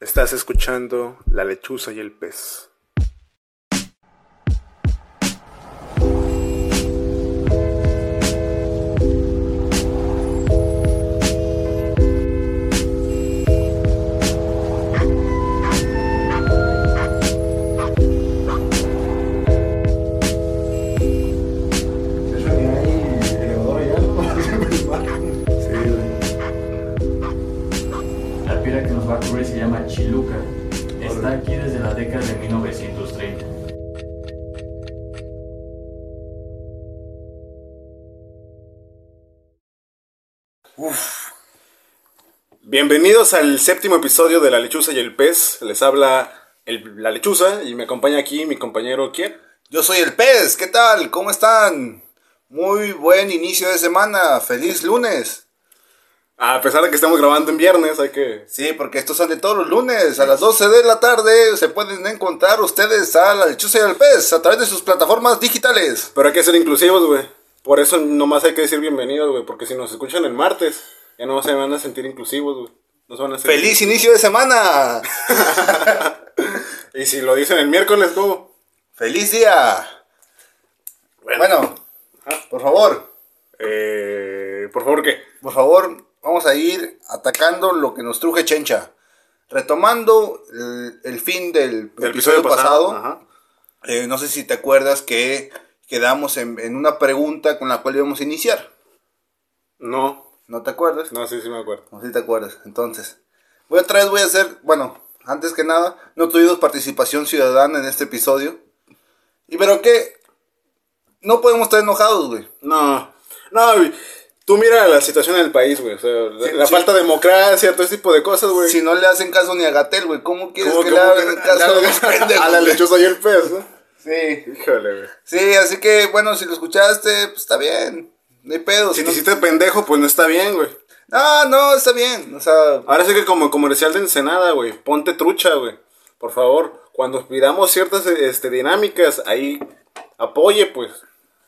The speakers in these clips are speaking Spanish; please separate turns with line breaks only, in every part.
Estás escuchando La lechuza y el pez. Bienvenidos al séptimo episodio de La lechuza y el pez. Les habla el- la lechuza y me acompaña aquí mi compañero ¿quién?
Yo soy el pez, ¿qué tal? ¿Cómo están? Muy buen inicio de semana, feliz lunes.
A pesar de que estamos grabando en viernes, hay que...
Sí, porque estos sale todos los lunes, a las 12 de la tarde se pueden encontrar ustedes a la lechuza y al pez a través de sus plataformas digitales.
Pero hay que ser inclusivos, güey. Por eso nomás hay que decir bienvenidos, güey. Porque si nos escuchan el martes, ya no se van a sentir inclusivos, güey. No se van a sentir...
¡Feliz inicio de semana!
Y si lo dicen el miércoles, ¿cómo?
¡Feliz día! Bueno, por favor,
Eh, por favor, ¿qué?
por favor, vamos a ir atacando lo que nos truje Chencha. Retomando el, el fin del,
Del
episodio, pasado. Eh, no sé si te acuerdas que quedamos en, en una pregunta con la cual íbamos a iniciar.
No,
¿No te acuerdas?
no, sí, sí me acuerdo.
No si te acuerdas. Entonces, voy otra vez voy a hacer, bueno, antes que nada, no tuvimos participación ciudadana en este episodio. Y pero que no podemos estar enojados, güey.
No, no, güey. Tú mira la situación en el país, güey. O sea, la,
Sí,
la
sí.
falta de democracia, todo ese tipo de cosas, güey.
Si no le hacen caso ni a Gatel, güey, ¿cómo quieres
¿Cómo-
que
cómo
le hagan caso a los pendejos,
A la lechuza y el pez, ¿no?
Sí.
Híjole, güey.
Sí, así que, bueno, si lo escuchaste, pues está bien. No hay pedo.
Si
Si
te hiciste pendejo, pues no está bien, güey.
No, no, está bien. O sea,
Ahora sí que como comercial de Ensenada, güey. Ponte trucha, güey. Por favor, cuando pidamos ciertas este, dinámicas, ahí apoye, pues.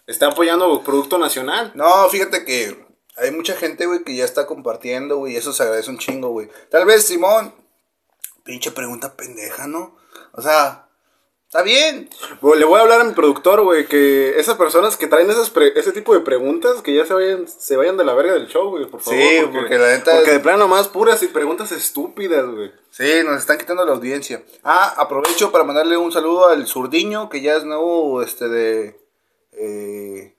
Está apoyando producto nacional.
No, fíjate que hay mucha gente, güey, que ya está compartiendo, güey, y eso se agradece un chingo, güey. Tal vez, Simón, pinche pregunta pendeja, ¿no? O sea, está bien.
Güey, Le voy a hablar a mi productor, güey, que esas personas que traen esas pre- ese tipo de preguntas, que ya se vayan, se vayan de la verga del show, güey, por favor.
Sí, porque la neta-
Porque de plano más puras y preguntas estúpidas, güey.
Sí, nos están quitando la audiencia. Ah, aprovecho para mandarle un saludo al zurdiño, que ya es nuevo, este, de... Eh,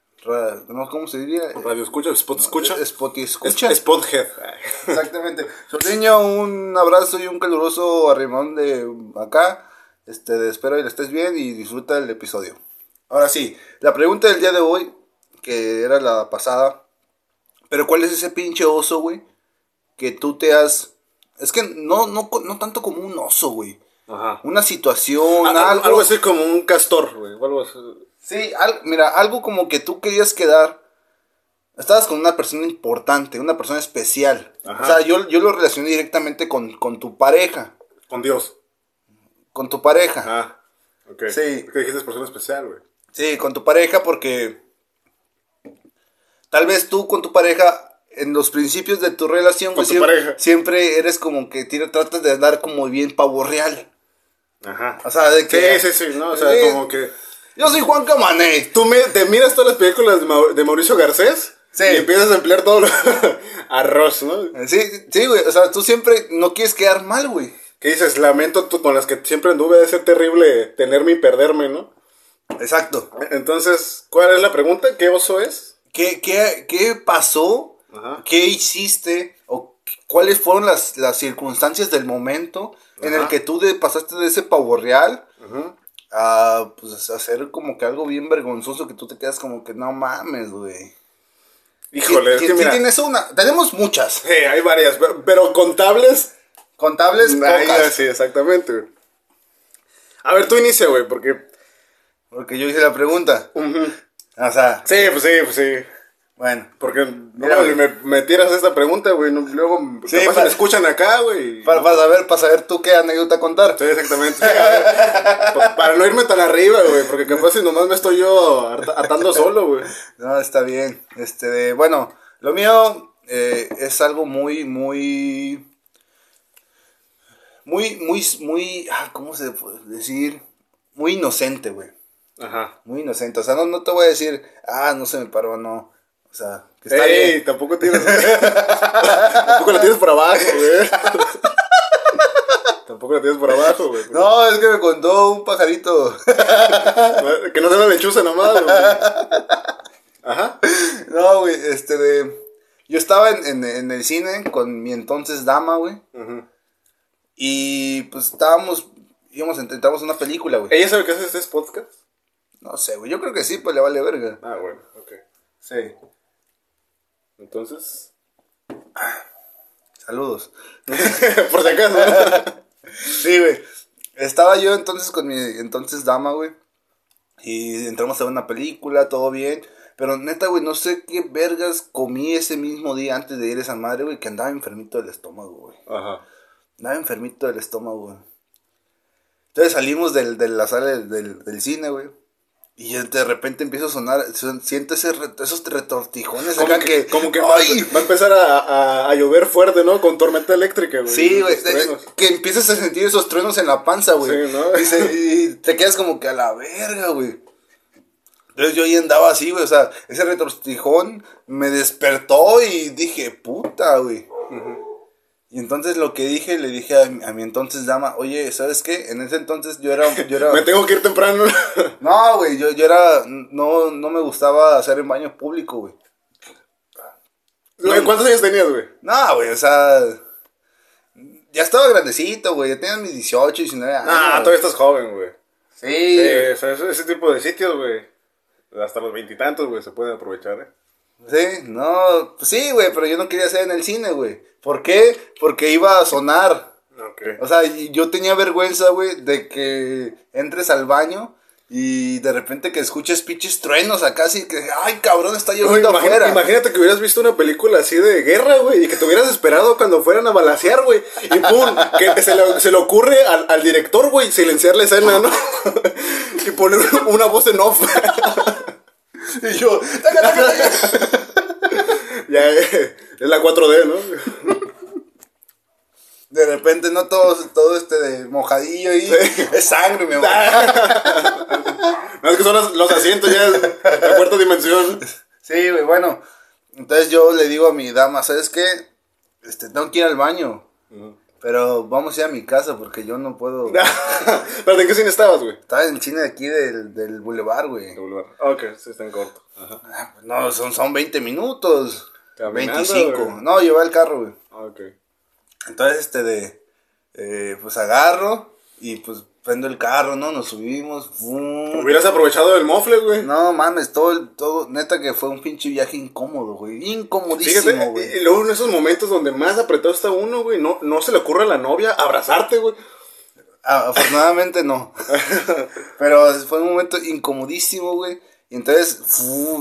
no, ¿Cómo se diría?
Radio escucha, spot escucha.
Spotty escucha.
Es- Spothead.
Exactamente. Zurdiño, un abrazo y un caluroso arrimón de acá. Este, espero y le estés bien y disfruta el episodio. Ahora sí, la pregunta del día de hoy, que era la pasada. Pero ¿cuál es ese pinche oso, güey? Que tú te has... Es que no, no, no tanto como un oso, güey.
Ajá.
Una situación,
Ah,
algo...
algo, así como un castor, güey. Algo así.
Sí, al- mira, algo como que tú querías quedar. Estabas con una persona importante, una persona especial.
Ajá.
O sea, yo, yo lo relacioné directamente con, con tu pareja.
Con Dios.
Con tu pareja.
Ah, ok.
Sí.
Que dijiste persona especial, güey.
Sí, con tu pareja porque. Tal vez tú con tu pareja. En los principios de tu relación,
Con tu
siempre,
pareja.
siempre eres como que tira- tratas de dar como bien pavo real.
Ajá.
O sea, de que.
Sí, sí, sí, ¿no? O sea,
Sí.
como que...
Yo soy Juan Camané.
Tú me- te miras todas las películas de, de Mauricio Garcés
Sí.
y empiezas a emplear todo lo... arroz, ¿no?
Sí, sí, güey. O sea, tú siempre no quieres quedar mal, güey.
Que dices, lamento tú- con las que siempre anduve de ser terrible tenerme y perderme, ¿no?
Exacto.
Entonces, ¿cuál es la pregunta? ¿Qué oso es?
¿Qué, qué, qué pasó?
Ajá.
¿Qué hiciste? ¿O cuáles fueron las, las circunstancias del momento en el que tú de- pasaste de ese pavo real
Ajá.
a pues, hacer como que algo bien vergonzoso que tú te quedas como que no mames, güey?
Híjole, es
¿Qui-
que mira...
tienes una? Tenemos muchas.
Sí, hay varias, pero, pero contables...
Contables,
Ahí,
pocas.
sí, exactamente, güey. A ver, tú inicia, güey, porque...
Porque yo hice la pregunta. O sea,
Sí, pues sí, pues sí.
bueno.
Porque
Mira,
no,
güey.
me, me tiras esta pregunta, güey. no- luego
Sí,
capaz
para-
me escuchan acá, güey.
Para, para saber, para saber tú qué anécdota contar.
Sí, exactamente. Pa- para no irme tan arriba, güey. Porque capaz si nomás me estoy yo at- atando solo, güey.
No, está bien. Este, bueno, lo mío eh, es algo muy, muy, muy, muy, muy, ah, ¿cómo se puede decir? Muy inocente, güey.
Ajá.
Muy inocente. O sea, no, no te voy a decir, ah, no se me paró, no. O sea, que está
Ey,
bien.
tampoco tienes. tampoco la tienes por abajo, güey. tampoco la tienes por abajo, güey.
No, es que me contó un pajarito.
Que no se la lechuza nomás, güey. Ajá.
no, güey, este de... Yo estaba en, en, en el cine con mi entonces dama, güey.
Ujú.
Y pues estábamos, íbamos, intentamos una película, güey.
¿Ella sabe que haces este podcast?
No sé, güey, yo creo que sí, pues le vale verga.
Ah, bueno, ok.
Sí.
Entonces.
Saludos.
por si acaso. ¿no?
Sí, güey. Estaba yo entonces con mi entonces dama, güey. Y entramos a ver una película, todo bien. Pero neta, güey, no sé qué vergas comí ese mismo día antes de ir a esa madre, güey, que andaba enfermito del estómago, güey.
Ajá.
Andaba enfermito del estómago, güey. Entonces salimos del, de la sala del, del, cine, güey. Y de repente empieza a sonar, son- siento ese re- esos retortijones
Como
acá
que,
que...
como que va,
¡Ay!
va a empezar a, a, a llover fuerte, ¿no? Con tormenta eléctrica, güey.
Sí, güey. Que empiezas a sentir esos truenos en la panza, güey.
Sí, ¿no?
y, se- y te quedas como que a la verga, güey. Entonces yo ahí andaba así, güey. O sea, ese retortijón me despertó y dije, puta, güey. Y entonces lo que dije, le dije a, mi- a mi entonces dama, oye, ¿sabes qué? En ese entonces yo era... Yo era
Me tengo que ir temprano.
no, güey, yo, yo era... No, no me gustaba hacer en baño público, güey.
¿Cuántos años tenías, güey?
No, güey, o sea... Ya estaba grandecito, güey. Ya tenía mis 18, 19 años.
Ah, todavía estás joven, güey.
Sí.
Sí, o sea, ese, ese tipo de sitios, güey. Hasta los veintitantos, güey, se pueden aprovechar, ¿eh?
Sí, no, pues sí, güey, pero yo no quería hacer en el cine, güey. ¿Por qué? Porque iba a sonar. O sea, yo tenía vergüenza, güey, de que entres al baño y de repente que escuches pinches truenos acá, así que, ay, cabrón, está lloviendo
imagina-
afuera.
imagínate que hubieras visto una película así de guerra, güey, y que te hubieras esperado cuando fueran a balasear, güey. Y pum, que se le, se le ocurre al, al director, güey, silenciar la escena, ¿no? y poner una voz en off.
Y yo, "Taca, taca, taca".
ya, eh, es la 4D, ¿no?
de repente, no todo, todo este de mojadillo y es sangre, mi amor.
No, es que son los, los asientos ya, la cuarta dimensión.
Sí, güey, bueno. Entonces yo le digo a mi dama, ¿sabes qué? Este, tengo que ir al baño. Pero vamos a ir a mi casa porque yo no puedo.
¿Pero en qué cine estabas, güey?
Estaba en el cine de aquí del, del boulevard, güey.
Ok, sí, está en corto. Ajá.
Ah, pues No, son, son 20 minutos.
Caminando,
25.
güey.
No, llevé el carro, güey.
Ok.
Entonces, este de. eh, pues agarro y pues prendo el carro, ¿no? Nos subimos. ¡fum!
Hubieras aprovechado el mofle, güey.
No mames, todo, el- todo, neta que fue un pinche viaje incómodo, güey. Incomodísimo,
Fíjate,
güey.
y luego en esos momentos donde más apretado está uno, güey, no, no se le ocurre a la novia abrazarte, güey.
Ah, afortunadamente no. Pero fue un momento incomodísimo, güey. Y entonces,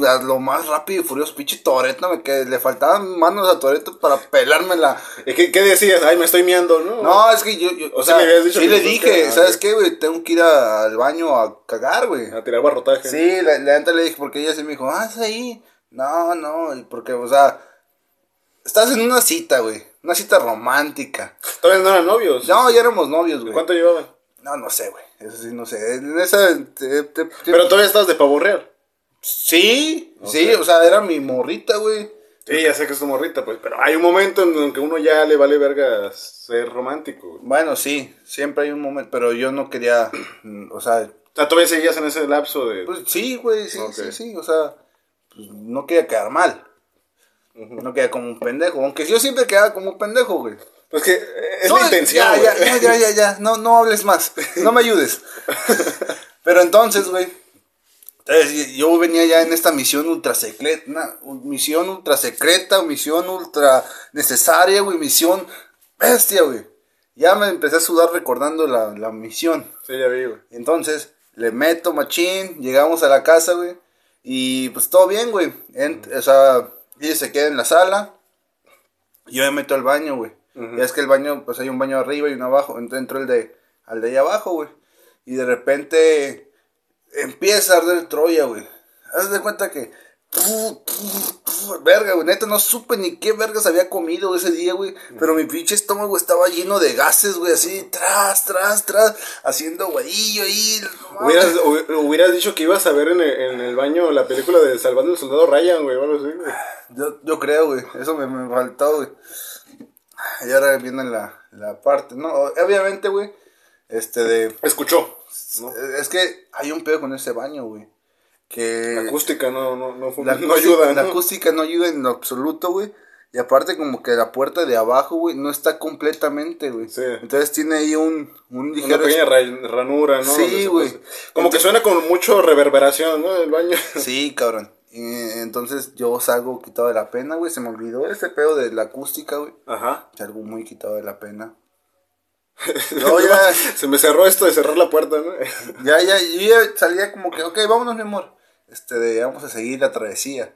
a lo más rápido y furioso, pinche Toreto, me que le faltaban manos a Toreto para pelármela.
¿Y ¿Qué, qué decías? Ay, me estoy miando, ¿no?
No, es que yo, yo-
O sea, habías dicho
sí
que
le dije,
que-
¿sabes qué, güey? Tengo que ir a- al baño a cagar, güey.
A tirar barrotaje.
Sí, la, la neta le dije, porque ella sí me dijo, ah, es ahí. No, no, porque, o sea, estás en una cita, güey. Una cita romántica.
Todavía no eran novios.
No, ya éramos novios, güey.
¿Cuánto llevaban?
No, no sé, güey. Eso sí, no sé. En esa. te- te- te-
Pero todavía estabas de pavo real.
Sí, sí, o sea, era mi morrita, güey.
Sí, ya sé que es tu morrita, pues. Pero hay un momento en el que uno ya le vale verga ser romántico, güey.
Bueno, sí, siempre hay un momento, pero yo no quería. O sea,
O sea, todavía seguías en ese lapso de.
pues sí, güey, sí, sí, sí. O sea, pues, no quería quedar mal. No quedar como un pendejo. Aunque yo siempre quedaba como un pendejo, güey.
Pues que eh, es
No,
la intención,
Ya, ya,
güey.
ya, ya, ya, ya. No, no hables más. No me ayudes. Pero entonces, güey. Entonces, yo venía ya en esta misión ultra secreta. Misión ultra secreta, misión ultra necesaria, güey. Misión bestia, güey. Ya me empecé a sudar recordando la, la misión.
Sí, ya vi, güey.
Entonces, le meto machín, llegamos a la casa, güey. Y pues todo bien, güey. Ent- O sea, ella se queda en la sala. Yo me meto al baño, güey. Ya es que el baño, pues hay un baño arriba y uno abajo. Entonces entro el de, al de ahí abajo, güey. Y de repente empieza a arder Troya, güey. Haz de cuenta que verga, güey. Neta, no supe ni qué vergas había comido ese día, güey. Pero mi pinche estómago estaba lleno de gases, güey, así, tras, tras, tras, haciendo guadillo ahí. no.
Hubieras, hu- hubieras dicho que ibas a ver en el, en el baño la película de Salvando al Soldado Ryan, güey, o algo así, güey.
Yo, yo creo, güey. Eso me, me faltó, güey. Y ahora viene la, la parte, ¿no? Obviamente, güey. Este de.
Escuchó. ¿No?
Es que hay un pedo con ese baño, güey. Que.
La acústica no, no, no,
La
no
acústica-
ayuda,
La acústica no ayuda en lo absoluto, güey. Y aparte como que la puerta de abajo, güey, no está completamente, güey.
Sí.
Entonces tiene ahí un, un
Una
ligero...
pequeña ra- ranura, ¿no?
Sí, güey.
Como que suena con mucho reverberación, ¿no? El baño.
Sí, cabrón. Y entonces yo salgo quitado de la pena, güey. Se me olvidó ese pedo de la acústica, güey.
Ajá.
Salgo muy quitado de la pena. No, ya,
Se me cerró esto de cerrar la puerta, ¿no?
ya, ya, yo ya salía como que, ok, vámonos, mi amor. Este, de, vamos a seguir la travesía.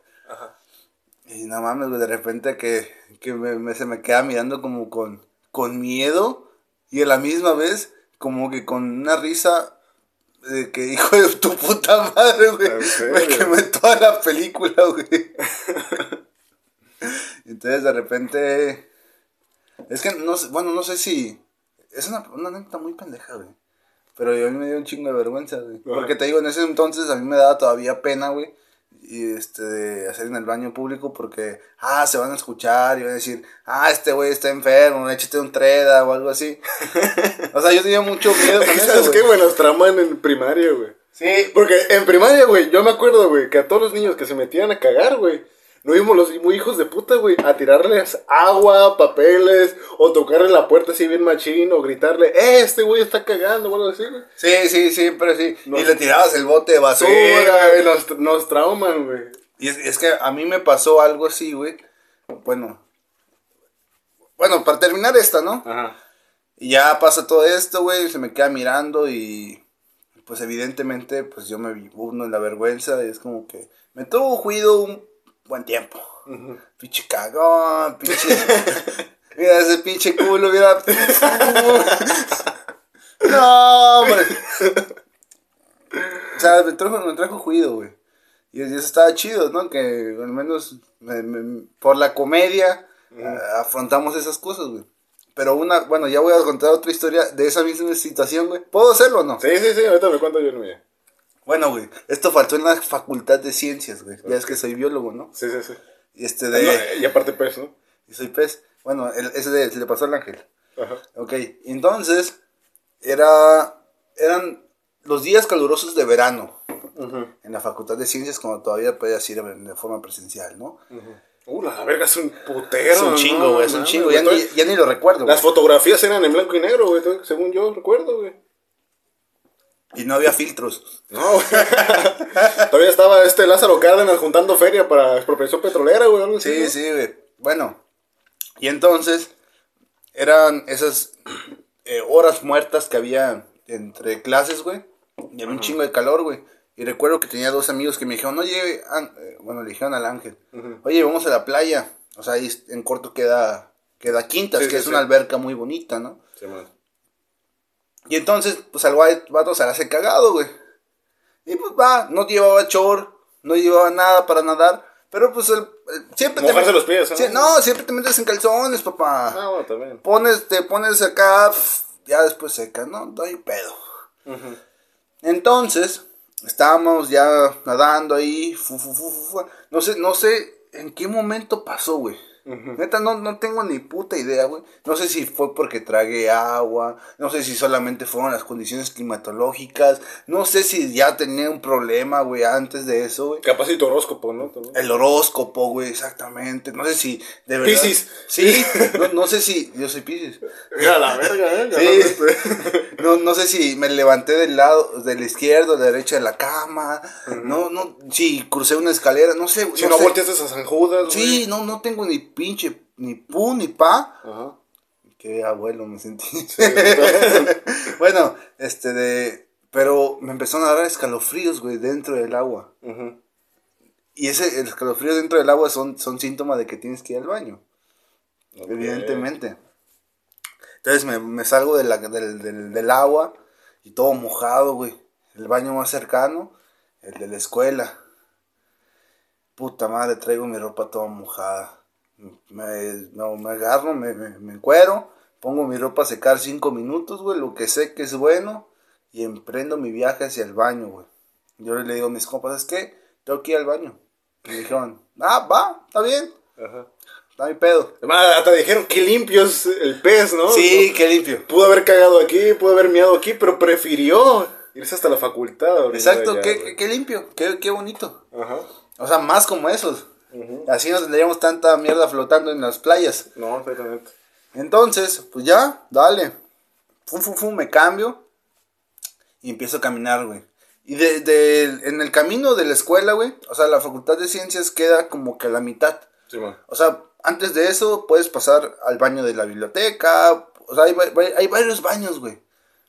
Y no mames, güey, de repente que, que me, me- se me queda mirando como con, con miedo y a la misma vez como que con una risa de que hijo de tu puta madre, güey.
¿En serio?
Me quemé toda la película, güey. Entonces de repente... Es que no sé, bueno, no sé si... Es una, una anécdota muy pendeja, güey. Pero a mí me dio un chingo de vergüenza, güey.
Ajá.
Porque te digo, en ese entonces a mí me daba todavía pena, güey. Y este, de hacer en el baño público porque, ah, se van a escuchar y van a decir, ah, este güey está enfermo, échate un treda o algo así. o sea, yo tenía mucho miedo con eso,
¿Sabes
güey.
qué, güey? Nos traman en primaria, güey.
Sí,
Porque en primaria, güey, yo me acuerdo, güey, que a todos los niños que se metían a cagar, güey, no íbamos los muy hijos de puta, güey, a tirarles agua, papeles, o tocarle la puerta así bien machín, o gritarle, eh, este güey está cagando, o algo así, güey.
sí, sí, siempre sí.
No.
Y le tirabas el bote de basura.
Sí, güey, nos, nos trauman, güey.
Y es, es que a mí me pasó algo así, güey. Bueno. Bueno, para terminar esta, ¿no?
Ajá.
Y ya pasa todo esto, güey, se me queda mirando y pues evidentemente pues yo me uno en la vergüenza y es como que me tuvo juido un buen tiempo. Pinche cagón, pinche... mira ese pinche culo, mira... no, hombre. O sea, me trajo, me trajo juido, güey. Y eso estaba chido, ¿no? Que al menos me- me- por la comedia a- afrontamos esas cosas, güey. Pero una, bueno, ya voy a contar otra historia de esa misma situación, güey. ¿Puedo hacerlo o no?
Sí, sí, sí, ahorita me cuento yo el mío.
Bueno, güey, esto faltó en la facultad de ciencias, güey. Ya es que soy biólogo, ¿no?
Sí, sí, sí.
Y este
No,
de...
y aparte pues, ¿no?
Y soy pez. Bueno, el- ese de, se le pasó al ángel.
Ajá.
Ok, entonces, era, eran los días calurosos de verano en la facultad de ciencias cuando todavía podías ir de forma presencial, ¿no?
Uh, la verga es un putero.
Es un chingo,
¿no?
güey, es un chingo. Ya ni, ya ni lo recuerdo.
Las fotografías eran en blanco y negro, güey, según yo recuerdo, güey.
Y no había filtros.
No, güey. Todavía estaba este Lázaro Cárdenas juntando feria para expropiación petrolera, güey. algo así,
Sí,
¿no?
sí, güey. Bueno, y entonces eran esas eh, horas muertas que había entre clases, güey. Y había un chingo de calor, güey. Y recuerdo que tenía dos amigos que me dijeron, oye, eh, bueno, le dijeron al ángel, oye, vamos a la playa. O sea, ahí en corto queda, queda Quintas,
Sí,
que
sí,
es
sí.
una alberca muy bonita, ¿no?
Sí, man.
Y entonces, pues al guay- vato se la hace cagado, güey. Y pues va, no llevaba chor, no llevaba nada para nadar. Pero pues el, el- siempre
Mojarse
met-
los pies, ¿no?
Sí, no, siempre te metes en calzones, papá.
Ah, bueno, también.
Pones, te pones acá, ya después seca, no, no hay pedo. Entonces, estábamos ya nadando ahí, fu. no sé, no sé en qué momento pasó, güey. Neta, no, no tengo ni puta idea, güey. No sé si fue porque tragué agua, no sé si solamente fueron las condiciones climatológicas, no sé si ya tenía un problema, güey, antes de eso, güey.
Capaz y tu horóscopo, ¿no? También.
El horóscopo, güey, exactamente. No sé si de verdad.
Piscis.
Sí, no, no sé si. Yo soy Piscis.
Mira la verga, ¿eh?
Sí. No, no sé si me levanté del lado, del izquierdo, de la derecha de la cama. No, no, si crucé una escalera, no sé.
Si no
sé.
volteaste a San Judas,
Sí, no, no tengo ni pinche, ni pu, ni pa.
Ajá.
Qué abuelo me sentí. bueno, este de. Pero me empezaron a dar escalofríos, güey, dentro del agua. Y ese, el escalofrío dentro del agua son, son síntomas de que tienes que ir al baño. Evidentemente. Entonces me, me salgo de la- del, del- del agua y todo mojado, güey. El baño más cercano, el de la escuela. puta madre, traigo mi ropa toda mojada. Me, no, me agarro, me, me, me encuero, pongo mi ropa a secar cinco minutos, güey, lo que sé que es bueno, y emprendo mi viaje hacia el baño, güey. Yo le digo a mis compas, es que tengo que ir al baño. Y me dijeron, ah, va, está bien,
Ajá.
está mi pedo.
Además, hasta dijeron que limpio es el pez, ¿no?
Sí, qué limpio.
Pudo haber cagado aquí, pudo haber miado aquí, pero prefirió irse hasta la facultad.
Exacto,
allá,
qué, qué limpio, qué, qué bonito.
Ajá.
O sea, más como esos. Así no tendríamos tanta mierda flotando en las playas.
No, exactamente.
Entonces, pues ya, dale. Fum, fum, fum, me cambio. Y empiezo a caminar, güey. Y de, de- en el camino de la escuela, güey, o sea, la facultad de ciencias queda como que a la mitad.
Sí, man.
O sea, antes de eso puedes pasar al baño de la biblioteca. O sea, hay, hay varios baños, güey.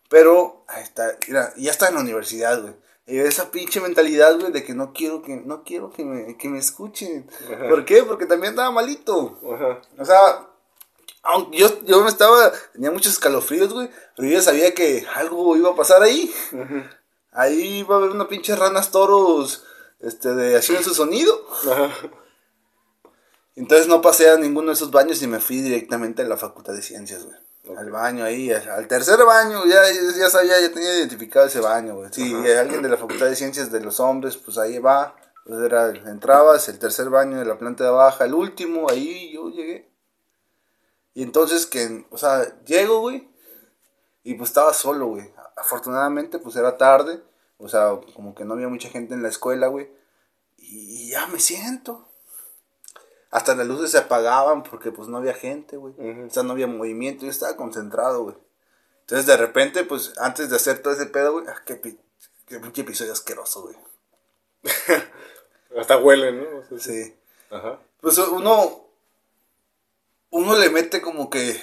Pero, ahí está, mira, ya está en la universidad, güey. Y esa pinche mentalidad, güey, de que no quiero que, no quiero que me, que me escuchen.
Ajá.
¿Por qué? Porque también estaba malito.
Ajá.
O sea, aunque yo, yo me estaba, tenía muchos escalofríos, güey, pero yo ya sabía que algo iba a pasar ahí. Ahí iba a haber una pinche ranas toros, este, de haciendo su sonido.
Ajá.
Entonces no pasé a ninguno de esos baños y me fui directamente a la Facultad de Ciencias, güey. Al baño ahí, al tercer baño, ya, ya sabía, ya tenía identificado ese baño, güey. Sí, alguien de la Facultad de Ciencias de los Hombres, pues ahí va. Pues era, entrabas, el tercer baño de la planta de baja, el último, ahí yo llegué. Y entonces que, o sea, llego, güey, y pues estaba solo, güey. Afortunadamente, pues era tarde, o sea, como que no había mucha gente en la escuela, güey. Y ya me siento. Hasta las luces se apagaban porque pues no había gente, güey. O sea, no había movimiento, yo estaba concentrado, güey. Entonces de repente, pues antes de hacer todo ese pedo, güey, ah, qué, qué pinche episodio asqueroso, güey.
Hasta huele, ¿no? O sea,
Sí.
Ajá.
Pues uno, uno le mete como que,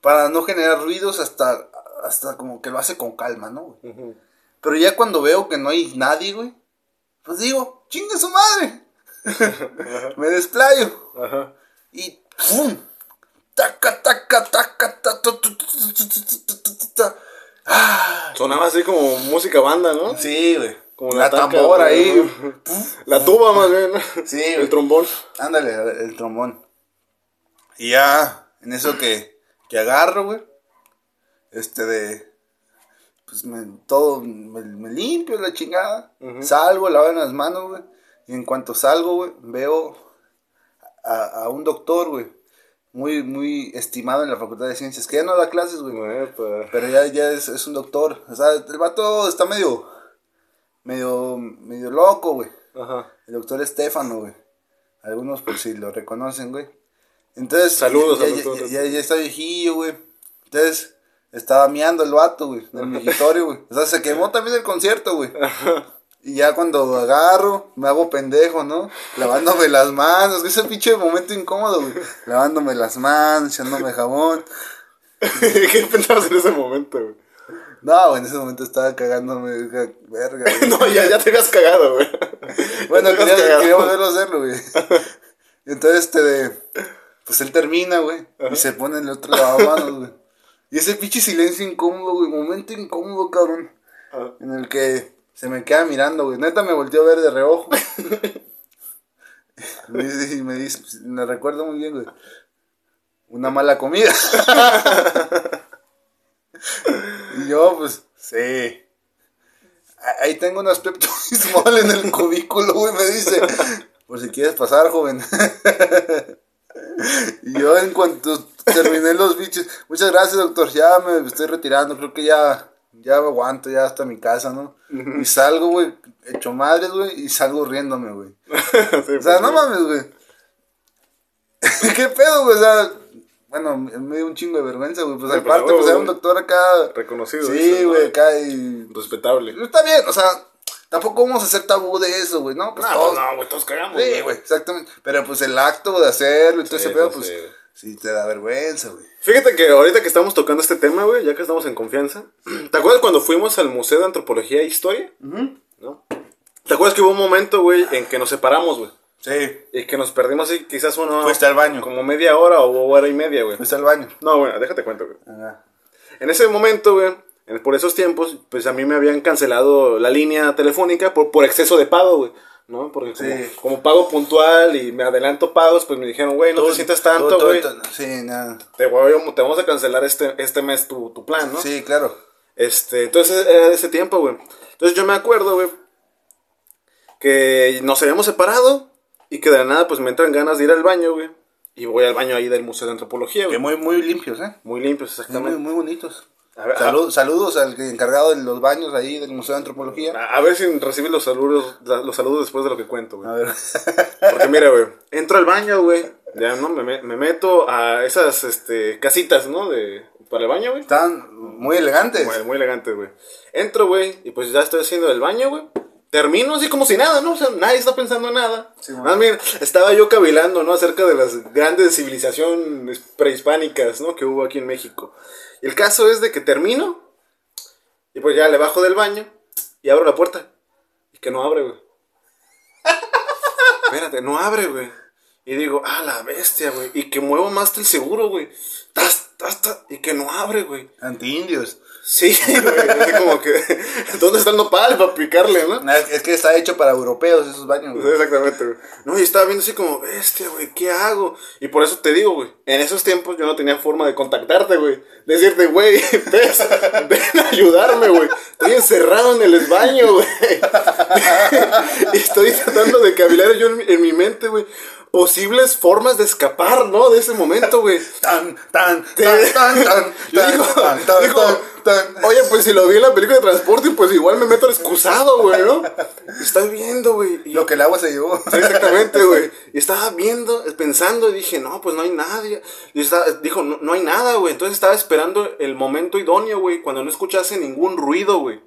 para no generar ruidos, hasta, hasta como que lo hace con calma, ¿no? güey? Pero ya cuando veo que no hay nadie, güey, pues digo, chingue su madre. me desplayo.
Ajá.
Y ¡pum! ¡Taca, taca, taca, taca! Ah.
Sonaba así como música banda, ¿no?
Sí, güey.
Como
la,
la
tambora ahí.
la tuba más bien.
Sí,
el trombón.
Ándale, el trombón. Y ya, en eso que, que agarro, güey. Este de. Pues me, todo, me, me limpio la chingada.
Uh -huh.
Salgo, lavo las manos, güey. Y en cuanto salgo, güey, veo a, a un doctor, güey. Muy, muy estimado en la Facultad de Ciencias. Que ya no da clases, güey.
Epa.
Pero ya, ya es, es un doctor. O sea, el vato está medio. Medio. medio loco, güey.
Ajá.
El doctor Estefano, güey. Algunos por si lo reconocen, güey. Entonces.
Saludos
ya, ya,
doctor.
ya, ya- ya está viejillo, güey. Entonces, estaba miando el vato, güey. En el migitorio, güey. O sea, se quemó también el concierto, güey. Y ya cuando agarro, me hago pendejo, ¿no? Lavándome las manos. Ese pinche momento incómodo, güey. Lavándome las manos, echándome jabón.
¿Qué pensabas en ese momento, güey?
No, güey, en ese momento estaba cagándome, ca- verga, güey.
No, ya, ya te habías cagado, güey.
Bueno, quería,
cagado.
quería volverlo a hacerlo, güey. Entonces, este, de, pues él termina, güey. Y se pone en el otro lavamanos, güey. Y ese pinche silencio incómodo, güey. Momento incómodo, cabrón.
Ajá.
En el que se me queda mirando, güey. Neta me volteó a ver de reojo. Me dice- y me dice, me recuerdo muy bien, güey. Una mala comida. y yo, pues, sí. Ahí tengo un aspecto visual en el cubículo, güey. Me dice, por si quieres pasar, joven. y yo, en cuanto terminé los bichos, muchas gracias, doctor. Ya me estoy retirando. Creo que ya, ya aguanto, ya hasta mi casa, ¿no? Y salgo, güey, hecho madres, güey. Y salgo riéndome, güey.
Sí,
O sea,
pues,
no mames, güey. ¿Qué pedo, güey? O sea, bueno, me dio un chingo de vergüenza, güey. Pues
Sí,
aparte, pues era un
güey.
doctor acá.
Reconocido.
Sí, güey, acá y.
Respetable.
Está bien, o sea, tampoco vamos a hacer tabú de eso, güey, ¿no? Pues
No,
todos.
no, güey, todos cagamos.
Sí, güey, exactamente. Pero pues el acto de hacerlo y todo
Sí,
ese pedo, pues
sí.
Sí te da vergüenza, güey.
Fíjate que ahorita que estamos tocando este tema, güey, ya que estamos en confianza. ¿Te acuerdas cuando fuimos al Museo de Antropología e Historia? ¿No? ¿Te acuerdas que hubo un momento, güey, en que nos separamos, güey?
Sí,
Y que nos perdimos así, quizás uno.
Fuiste al baño.
Como media hora o hora y media, güey.
fuiste al baño.
No, güey, déjate cuento, güey.
Ajá.
En ese momento, güey, por esos tiempos, pues a mí me habían cancelado la línea telefónica por, por exceso de pago, güey. ¿No? Porque como,
Sí.
como pago puntual y me adelanto pagos, pues me dijeron, güey, no
Todo-
te sientas tanto, güey.
Sí, nada.
Te, voy- te vamos a cancelar este, este mes tu, tu plan, ¿no?
Sí, claro.
Este, entonces era de ese tiempo, güey. Entonces yo me acuerdo, güey, que nos habíamos separado y que de la nada, pues me entran ganas de ir al baño, güey. Y voy al baño ahí del Museo de Antropología,
Que
güey.
muy, muy limpios, ¿eh?
Muy limpios,
Muy,
exactamente.
muy bonitos.
A ver,
Salud- saludos al encargado de los baños ahí del Museo de Antropología.
A, a ver si recibes los saludos, los saludos después de lo que cuento, güey.
A ver.
Porque mira, güey, entro al baño, güey. Ya, ¿no? Me, me- me meto a esas, este, casitas, ¿no? De, para el baño, güey.
Están muy elegantes.
Muy, muy elegante, güey. Entro, güey, y pues ya estoy haciendo el baño, güey. Termino así como si nada, ¿no? O sea, nadie está pensando en nada.
Sí.
Más bien, estaba yo cavilando, ¿no? Acerca de las grandes civilizaciones prehispánicas, ¿no? Que hubo aquí en México. El caso es de que termino, y pues ya le bajo del baño, y abro la puerta. Y que no abre, güey. Espérate, no abre, güey. Y digo, ah, la bestia, güey. Y que muevo más el seguro, güey. Tas, tas, tas, y que no abre, güey.
Anti-indios.
Sí, güey, así como que, ¿dónde está el nopal para picarle, no?
Es es que está hecho para europeos esos baños. Güey.
Exactamente, güey. No, y estaba viendo así como, bestia, güey, ¿qué hago? Y por eso te digo, güey, en esos tiempos yo no tenía forma de contactarte, güey. Decirte, güey, ves, ven a ayudarme, güey. Estoy encerrado en el baño, güey. y estoy tratando de cavilar yo en mi, en mi mente, güey, posibles formas de escapar, ¿no? De ese momento, güey.
Tan, tan, tan, tan, tan,
digo,
tan, tan,
digo,
tan.
Oye, pues si lo vi en la película de transporte, pues igual me meto al excusado, güey, ¿no? Estoy viendo, güey.
Lo que el agua se llevó.
Exactamente, güey. Y estaba viendo, pensando, y dije, no, pues no hay nadie. Y estaba- dijo, no, no hay nada, güey. Entonces estaba esperando el momento idóneo, güey, cuando no escuchase ningún ruido, güey.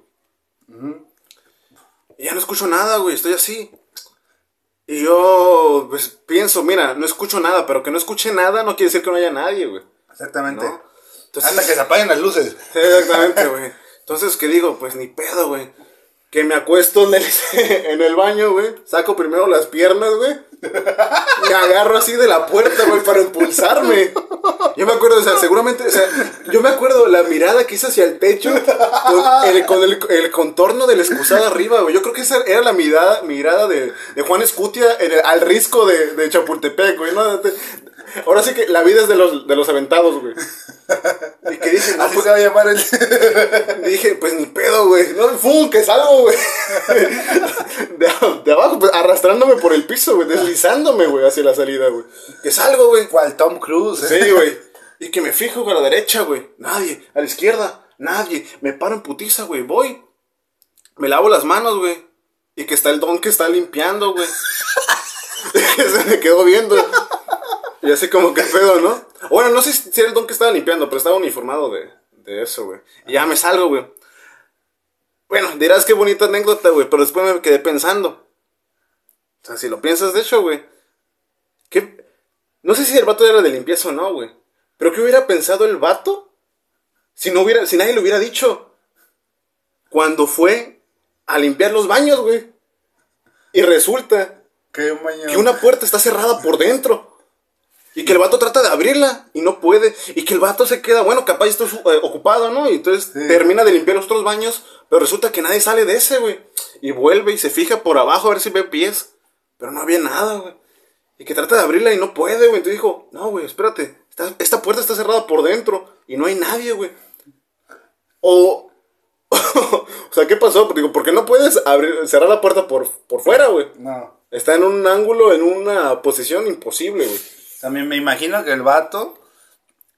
Y ya no escucho nada, güey, estoy así. Y yo, pues pienso, mira, no escucho nada, pero que no escuche nada no quiere decir que no haya nadie, güey.
Exactamente.
¿No? Entonces,
Hasta que se apaguen las luces.
Exactamente, güey. Entonces, ¿qué digo? Pues ni pedo, güey. Que me acuesto en el, en el baño, güey. Saco primero las piernas, güey. Me agarro así de la puerta, güey, para impulsarme. Yo me acuerdo, o sea, seguramente, o sea, yo me acuerdo la mirada que hice hacia el techo con el, con el, el contorno del excusado arriba, güey. Yo creo que esa era la mirada, mirada de, de Juan Escutia al risco de, de Chapultepec, güey. ¿no? Ahora sí que la vida es de los, de los aventados, güey. Y que dije, no,
Así
pues,
se va a llamar el.
Dije, pues ni pedo, güey. No, ¡fum! Que salgo, güey. De, de abajo, pues arrastrándome por el piso, güey. Deslizándome, güey, hacia la salida, güey. Que salgo, güey.
Cual Tom Cruise. ¿eh?
Sí, güey. Y que me fijo güey, a la derecha, güey. Nadie. A la izquierda, nadie. Me paro en putiza, güey. Voy. Me lavo las manos, güey. Y que está el don que está limpiando, güey. se me quedó viendo. Y así como que pedo, ¿no? Bueno, no sé si era el don que estaba limpiando, pero estaba uniformado de, de eso, güey. Y ya me salgo, güey. Bueno, dirás qué bonita anécdota, güey, pero después me quedé pensando. O sea, si lo piensas, de hecho, güey. ¿Qué? No sé si el vato era de limpieza o no, güey. Pero ¿qué hubiera pensado el vato? Si no hubiera, si nadie le hubiera dicho. Cuando fue a limpiar los baños, güey. Y resulta que una puerta está cerrada por dentro. Y que el vato trata de abrirla y no puede. Y que el vato se queda, bueno, capaz estoy eh, ocupado, ¿no? Y entonces
Sí.
termina de limpiar los otros baños. Pero resulta que nadie sale de ese, güey. Y vuelve y se fija por abajo a ver si ve pies. Pero no había nada, güey. Y que trata de abrirla y no puede, güey. Entonces dijo, no, güey, espérate. Esta, esta puerta está cerrada por dentro. Y no hay nadie, güey. O... o sea, ¿qué pasó? Porque digo, ¿por qué no puedes abrir, cerrar la puerta por, por fuera, güey?
No.
Está en un ángulo, en una posición imposible, güey.
También me imagino que el vato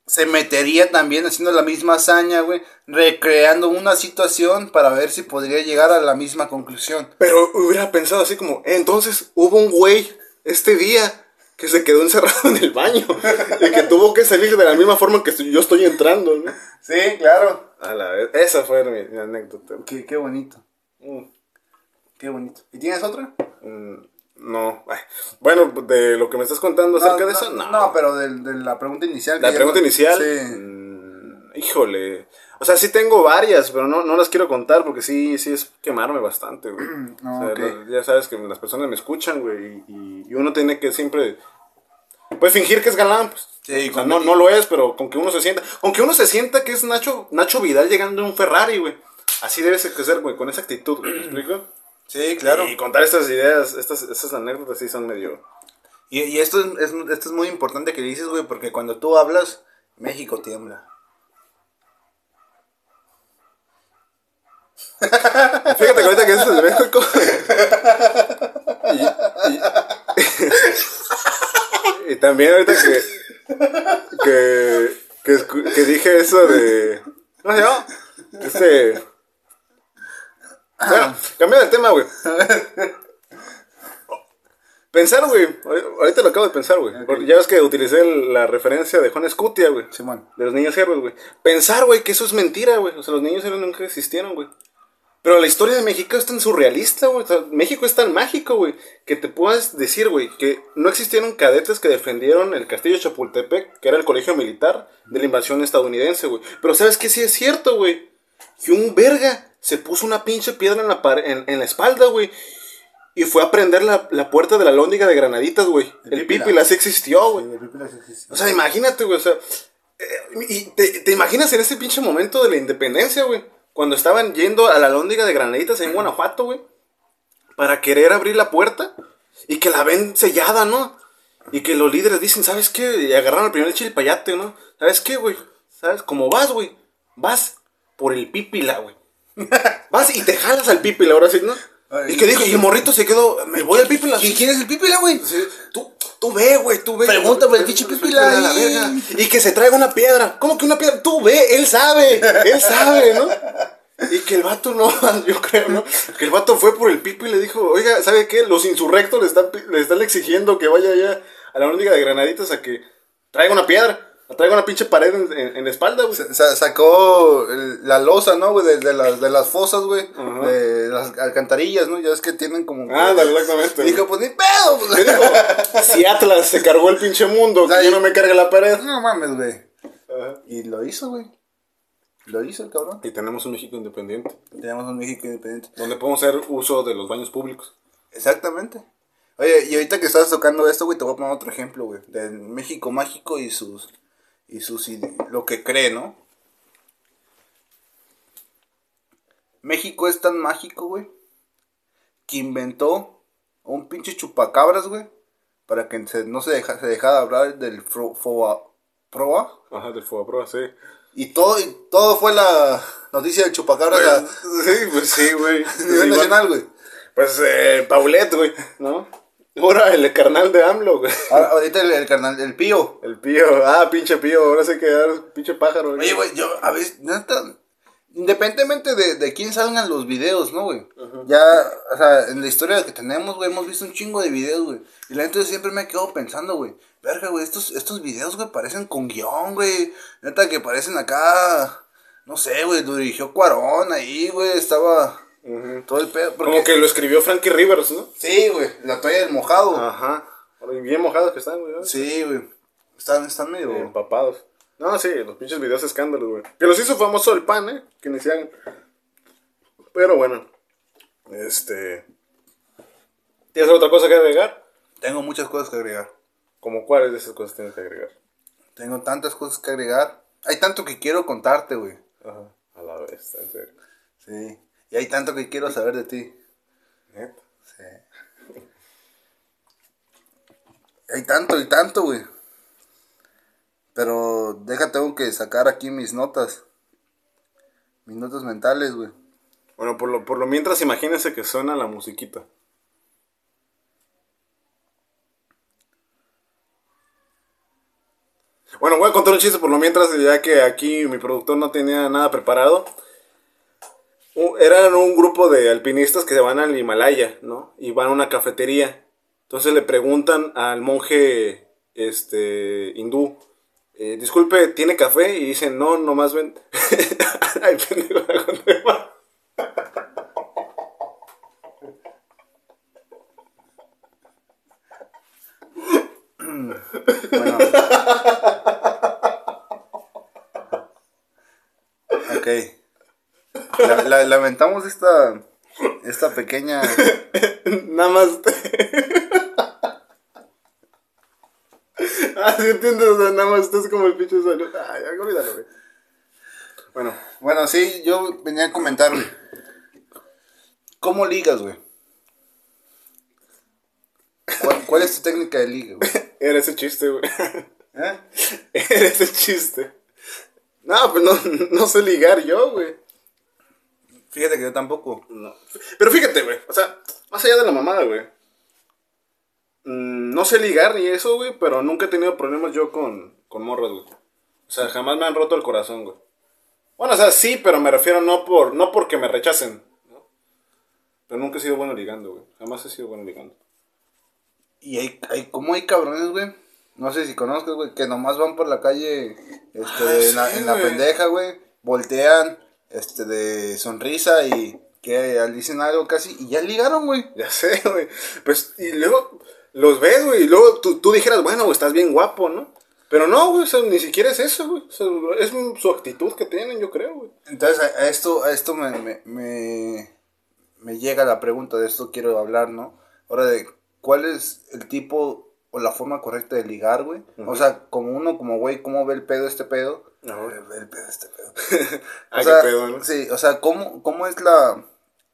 se metería también haciendo la misma hazaña, güey. Recreando una situación para ver si podría llegar a la misma conclusión.
Pero hubiera pensado así como, entonces hubo un güey este día que se quedó encerrado en el baño y que tuvo que salir de la misma forma que yo estoy entrando, ¿no?
Sí, claro.
A la vez, esa fue mi, mi anécdota.
Qué, qué bonito.
Mm,
Qué bonito. ¿Y tienes otra?
mm, no, ay. bueno, de lo que me estás contando acerca de eso, no.
No, pero de, de la pregunta inicial.
La pregunta
no-
inicial,
Sí.
mm, híjole. O sea, sí tengo varias, pero no, no las quiero contar porque sí, sí es quemarme bastante, güey. O sea, ya sabes que las personas me escuchan, güey, y, y uno tiene que siempre... Pues fingir que es galán, pues.
Sí,
o sea,
con-
no, no lo es, pero con que uno se sienta... Con que uno se sienta que es Nacho, Nacho Vidal llegando en un Ferrari, güey. Así debe ser, que ser, güey, con esa actitud, güey, ¿me explico?
Sí, claro.
Y contar estas ideas, estas, estas anécdotas sí son medio...
Y, y esto, es, es- esto es muy importante que dices, güey, porque cuando tú hablas, México tiembla.
Fíjate que ahorita que dices de México. y, y también ahorita que. Que, que, dije eso de. ¿Cómo se llama? Este. Bueno, cambiando de tema, güey. Pensar, güey. Ahorita lo acabo de pensar, güey. Porque Ya ves que utilicé la referencia de Juan Escutia, güey.
Simón.
De los niños héroes, güey. Pensar, güey, que eso es mentira, güey. O sea, los niños héroes nunca existieron, güey. Pero la historia de México es tan surrealista, güey. O sea, México es tan mágico, güey. Que te puedas decir, güey, que no existieron cadetes que defendieron el castillo de Chapultepec, que era el colegio militar de la invasión estadounidense, güey. Pero ¿sabes qué? Sí es cierto, güey. Que un verga se puso una pinche piedra en la, en, en la espalda, güey. Y fue a prender la, la puerta de la lóndiga de Granaditas, güey.
El
El sí existió, güey.
Sí, sí existe.
O sea, imagínate, güey, o sea, eh, y te, te imaginas en ese pinche momento de la independencia, güey, cuando estaban yendo a la lóndiga de Granaditas en Guanajuato, güey, para querer abrir la puerta y que la ven sellada, ¿no? Y que los líderes dicen, ¿sabes qué? Y agarraron al primer chilpayate, ¿no? ¿Sabes qué, güey? ¿Sabes? Como vas, güey, vas por el pípila, güey. Vas y te jalas al pípila, ahora sí, ¿no?
Ay.
Y que dijo, y el morrito se quedó, me voy al pípila.
¿Quién, quién es el Pípila, güey?
Sí, Tú, tú ve, güey, tú ve.
Pregúntame al pinche Pípila
a la verga. Y que se traiga una piedra. ¿Cómo que una piedra? Tú ve, él sabe, él sabe, ¿no? Y que el vato no, yo creo, ¿no? Que el vato fue por el pipo y le dijo, oiga, ¿sabe qué? Los insurrectos le están, le están exigiendo que vaya allá a la lóndiga de Granaditas a que traiga una piedra. Traiga una pinche pared en, en- en la espalda, güey.
Sa- sacó el- la losa, ¿no, güey? De, de las, de las fosas, güey. De las alcantarillas, ¿no? Ya es que tienen como...
Ándale, exactamente.
Dijo, pues ni pedo. pues.
Dijo, si Atlas se cargó el pinche mundo, que yo no me cargue la pared.
No mames, güey.
Ajá.
Y lo hizo, güey. Lo hizo el cabrón.
Y tenemos un México independiente.
Tenemos un México independiente.
Donde podemos hacer uso de los baños públicos.
Exactamente. Oye, y ahorita que estás tocando esto, güey, te voy a poner otro ejemplo, güey. Del México mágico y sus... Y sus... Lo que cree, ¿no? México es tan mágico, güey, que inventó un pinche chupacabras, güey, para que se- no se, deja, se dejara hablar del fro, foa- proa.
Ajá, del Fobaproa, sí.
Y todo, y todo fue la noticia del chupacabras a
Sí, pues sí, güey.
nivel nacional, güey.
Pues eh, Paulette, güey, ¿no? Ahora el carnal de AMLO, güey.
Ahora, ahorita el, el carnal, el pío.
El pío, ah, pinche pío, ahora sé que ahora pinche pájaro.
Oye, güey, yo, a veces, neta, independientemente de, de quién salgan los videos, ¿no, güey? Ya, o sea, en la historia que tenemos, güey, hemos visto un chingo de videos, güey. Y la neta siempre me quedo pensando, güey, verga, güey, estos, estos videos, güey, parecen con guion, güey. Neta que parecen acá, no sé, güey, lo dirigió Cuarón ahí, güey, estaba Todo el pedo. porque-
Como que lo escribió Frankie Rivers, ¿no?
Sí, güey, la toalla del mojado.
Ajá. Bien mojados que están, güey. ¿no?
Sí, güey. Están, están medio...
Empapados. No, sí, los pinches videos escándalos, güey. Que los hizo famoso el pan, ¿eh? Que hagan. Pero bueno. Este. ¿Tienes otra cosa que agregar?
Tengo muchas cosas que agregar.
¿Como cuáles de esas cosas tienes que agregar?
Tengo tantas cosas que agregar. Hay tanto que quiero contarte, güey.
Ajá. A la vez, en serio.
Sí. Y hay tanto que quiero saber de ti.
Neta.
Sí. Hay tanto y tanto, güey. Pero deja, tengo que sacar aquí mis notas. Mis notas mentales, güey.
Bueno, por lo, por lo mientras imagínense que suena la musiquita. Bueno, voy a contar un chiste por lo mientras, ya que aquí mi productor no tenía nada preparado. Eran un grupo de alpinistas que se van al Himalaya, ¿no? Y van a una cafetería. Entonces le preguntan al monje este hindú, eh, disculpe, ¿tiene café? Y dicen, no, nomás ven. Ay, pendejo.
Bueno. ok. La- la- lamentamos esta, esta pequeña...
Nada más. ah, sí entiendes, o sea, nada más estás como el pinche salud. Ay, ya, olvídalo, güey. Bueno,
Bueno, sí, yo venía a comentar, güey. ¿Cómo ligas, güey? ¿Cuál, cuál es tu técnica de ligue, güey?
Era ese chiste, güey.
¿Eh?
Era ese chiste. No, pues no, no sé ligar yo, güey.
Fíjate que yo tampoco.
No. Pero fíjate, güey. O sea, más allá de la mamada, güey. mm, no sé ligar ni eso, güey, pero nunca he tenido problemas yo con, con morras, güey. O sea, jamás me han roto el corazón, güey. Bueno, o sea, sí, pero me refiero no por no porque me rechacen, ¿no? Pero nunca he sido bueno ligando, güey. Jamás he sido bueno ligando.
Y hay, hay, ¿cómo hay cabrones, güey? No sé si conozcas, güey, que nomás van por la calle, este,
Ah,
en, la,
sí,
en la pendeja, güey, voltean, este, de sonrisa y que dicen algo casi, y ya ligaron, güey.
Ya sé, güey. Pues, y luego los ves, güey, y luego tú, tú dijeras, bueno, güey, estás bien guapo, ¿no? Pero no, güey, o sea, ni siquiera es eso, güey. O sea, es su actitud que tienen, yo creo, güey.
Entonces, a, esto, a esto me, me, me, me llega la pregunta, de esto quiero hablar, ¿no? Ahora de, ¿cuál es el tipo o la forma correcta de ligar, güey? O sea, como uno, como güey, ¿cómo ve el pedo este pedo?
Ajá.
Eh, Ve el pedo este pedo.
Ah,
o sea,
qué pedo, ¿no?
Sí, o sea, ¿cómo, cómo es la,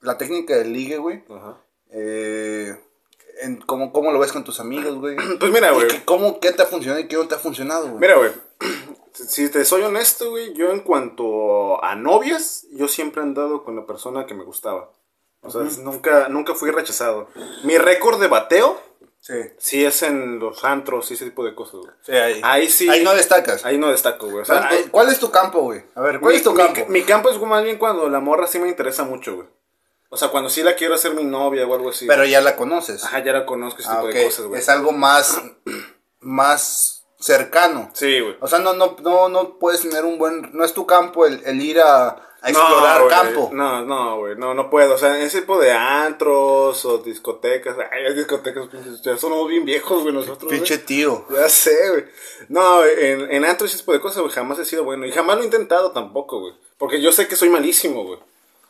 la técnica del ligue, güey?
Ajá.
Eh, en, ¿cómo, ¿Cómo lo ves con tus amigos, güey?
Pues mira,
¿Y
güey.
qué- ¿Cómo, qué te ha funcionado y qué no te ha funcionado, güey?
Mira, güey. Si te soy honesto, güey, yo en cuanto a novias, yo siempre he andado con la persona que me gustaba. O sea, nunca, nunca fui rechazado. Mi récord de bateo,
Sí,
sí es en los antros y ese tipo de cosas, güey.
sí, ahí.
Ahí sí.
Ahí no destacas.
Ahí no destaco, güey. O sea,
¿Cuál,
ahí-
cuál es tu campo, güey? A ver, ¿cuál
mi,
es tu campo?
Mi, campo es más bien cuando la morra sí me interesa mucho, güey. O sea, cuando sí la quiero hacer mi novia o algo así.
Pero ya la conoces.
Ajá, ya la conozco, ese
Ah,
tipo de cosas, güey.
Es algo más, más cercano.
Sí, güey.
O sea, no, no, no, no puedes tener un buen, no es tu campo el, el ir a, a explorar campo.
No, no, güey, no, no puedo. O sea, ese tipo de antros o discotecas. Ay, las discotecas, ya somos bien viejos, güey, nosotros.
Pinche tío.
Ya sé, güey. No, en, en antros y ese tipo de cosas, güey, jamás he sido bueno. Y jamás lo he intentado tampoco, güey. Porque yo sé que soy malísimo, güey.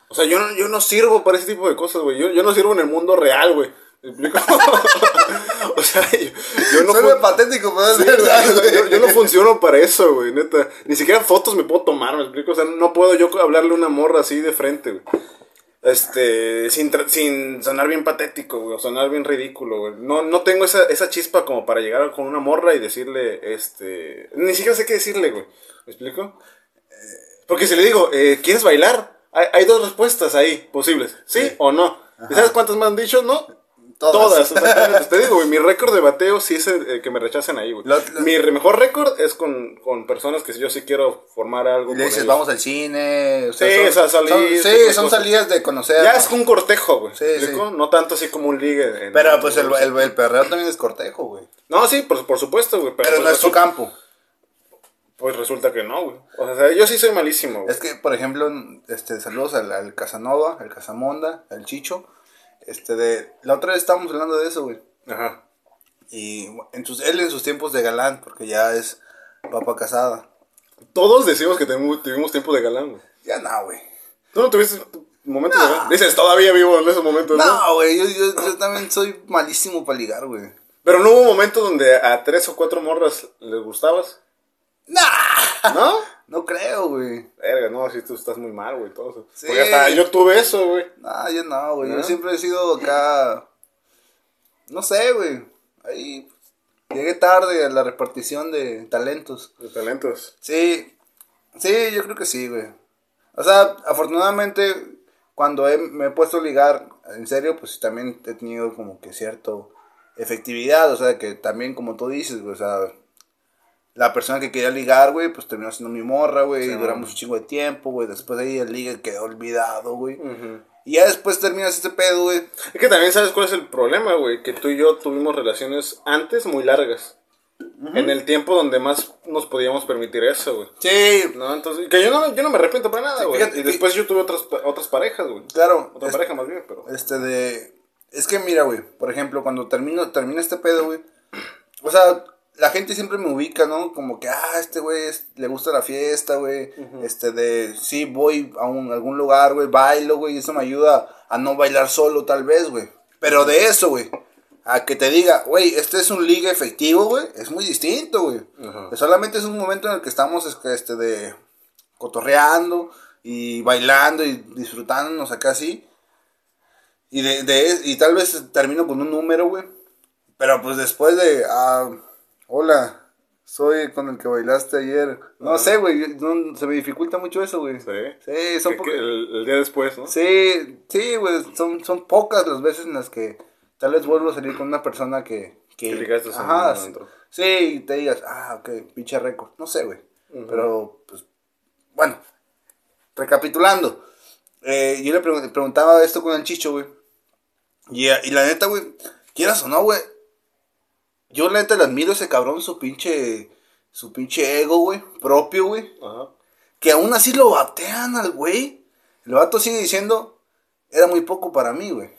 O sea, yo no, yo no sirvo para ese tipo de cosas, güey. Yo, yo no sirvo en el mundo real, güey. ¿Me explico? o sea, yo, yo no...
Suena patético, pero es verdad,
yo, yo no funciono para eso, güey, neta. Ni siquiera fotos me puedo tomar, me explico. O sea, no puedo yo hablarle a una morra así de frente, güey. Este, sin, sin sonar bien patético, güey, o sonar bien ridículo, güey. No, no tengo esa, esa chispa como para llegar con una morra y decirle, este... Ni siquiera sé qué decirle, güey. ¿Me explico? Porque si le digo, eh, ¿quieres bailar? Hay, hay dos respuestas ahí posibles, ¿sí, o no? ¿Y sabes cuántas me han dicho? No.
Todas.
Todas, exactamente. Te digo, güey, mi récord de bateo sí es el, el que me rechacen ahí, güey.
Lo- lo-
Mi re- mejor récord es con, con personas que yo sí quiero formar algo
Y le dices,
ellos.
vamos al cine. O sea,
Sí,
son,
o sea, salir,
son-
ese
sí,
tipo de
son
cosas.
salidas de conocer.
Ya es un cortejo, güey.
Sí, sí.
No tanto así como un ligue. en-
Pero pues el, el, el perreo también es cortejo, güey.
No, sí, por, por supuesto, güey. Pero,
Pero
pues,
no es
resulta,
campo.
pues resulta que no, güey. O sea, yo sí soy malísimo, güey.
Es que, por ejemplo, este, saludos al, al Casanova, al Casamonda, al Chicho. Este, de, la otra vez estábamos hablando de eso, güey.
Ajá.
Y en sus, él en sus tiempos de galán, porque ya es papa casada.
Todos decimos que tenemos- tuvimos tiempo de galán, güey.
Ya no, güey.
¿Tú no tuviste momentos de galán? Dices, todavía vivo en esos momentos, ¿no?
No, güey, yo, yo, yo también soy malísimo para ligar, güey.
Pero no hubo un momento donde a tres o cuatro morras les gustabas,
Nah,
¿no?
No creo, güey.
Verga, no, si tú estás muy mal, güey, todo eso.
Sí.
Porque hasta yo tuve eso, güey.
No, yo no, güey.
¿No?
Yo siempre he sido acá. No sé, güey. Ahí llegué tarde a la repartición de talentos.
De talentos.
Sí, sí, yo creo que sí, güey. O sea, afortunadamente, cuando he- me he puesto a ligar, en serio, pues también he tenido como que cierto efectividad. O sea, que también, como tú dices, güey, o sea, la persona que quería ligar, güey, pues terminó siendo mi morra, güey.
Sí,
y duramos un chingo de tiempo, güey. Después de ahí el ligue quedó olvidado, güey. Y ya después terminas este pedo, güey.
Es que también sabes cuál es el problema, güey, que tú y yo tuvimos relaciones antes muy largas. En el tiempo donde más nos podíamos permitir eso, güey.
Sí,
No, entonces, que yo no, yo no me arrepiento para nada, güey. Y
que-
después yo tuve otras, otras parejas, güey.
claro.
Otra pareja más bien, pero.
Este de. Es que mira, güey. Por ejemplo, cuando termino, termina este pedo, güey. O sea, la gente siempre me ubica, ¿no? Como que, ah, este güey le gusta la fiesta, güey. Este de. Sí, voy a un, algún lugar, güey. Bailo, güey. Y eso me ayuda a no bailar solo, tal vez, güey. Pero de eso, güey. A que te diga, güey, este es un liga efectivo, güey. Es muy distinto, güey. Solamente es un momento en el que estamos, este, de. Cotorreando y bailando y disfrutándonos acá así. Y, de, de- y tal vez termino con un número, güey. Pero pues después de, ah, hola, soy con el que bailaste ayer. No sé, güey, no- se me dificulta mucho eso, güey.
Sí.
Sí, son
Que-
po-
que el, el día después, ¿no?
Sí, sí, güey, son, son pocas las veces en las que tal vez vuelvo a salir con una persona que... Que,
ligaste
ajá, sí, sí, y te digas, ah, ok, pinche récord. No sé, güey. Pero, pues, bueno, recapitulando. Eh, yo le pregun- preguntaba esto con el chicho, güey. Y, y la neta, güey, quieras o no, güey. Yo la neta le admiro a ese cabrón, su pinche, su pinche ego, güey, propio, güey
Ajá.
que aún así lo batean al güey. El vato sigue diciendo, era muy poco para mí, güey.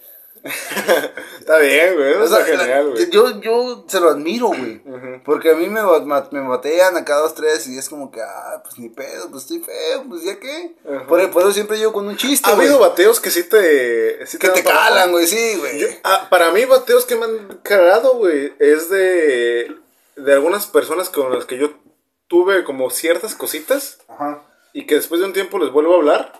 Está bien, güey.
O sea,
está genial, güey.
yo, yo se lo admiro, güey. Porque a mí me, me batean acá dos, tres y es como que, ah, pues ni pedo, pues estoy feo, pues ya qué.
Ajá.
Por, por eso siempre llego con un chiste,
Ha habido bateos que sí te... sí
Que te
abajo.
calan, güey, sí, güey.
Yo- ah, para mí, bateos que me han cagado, güey, es de, de algunas personas con las que yo tuve como ciertas cositas
Ajá.
y que después de un tiempo les vuelvo a hablar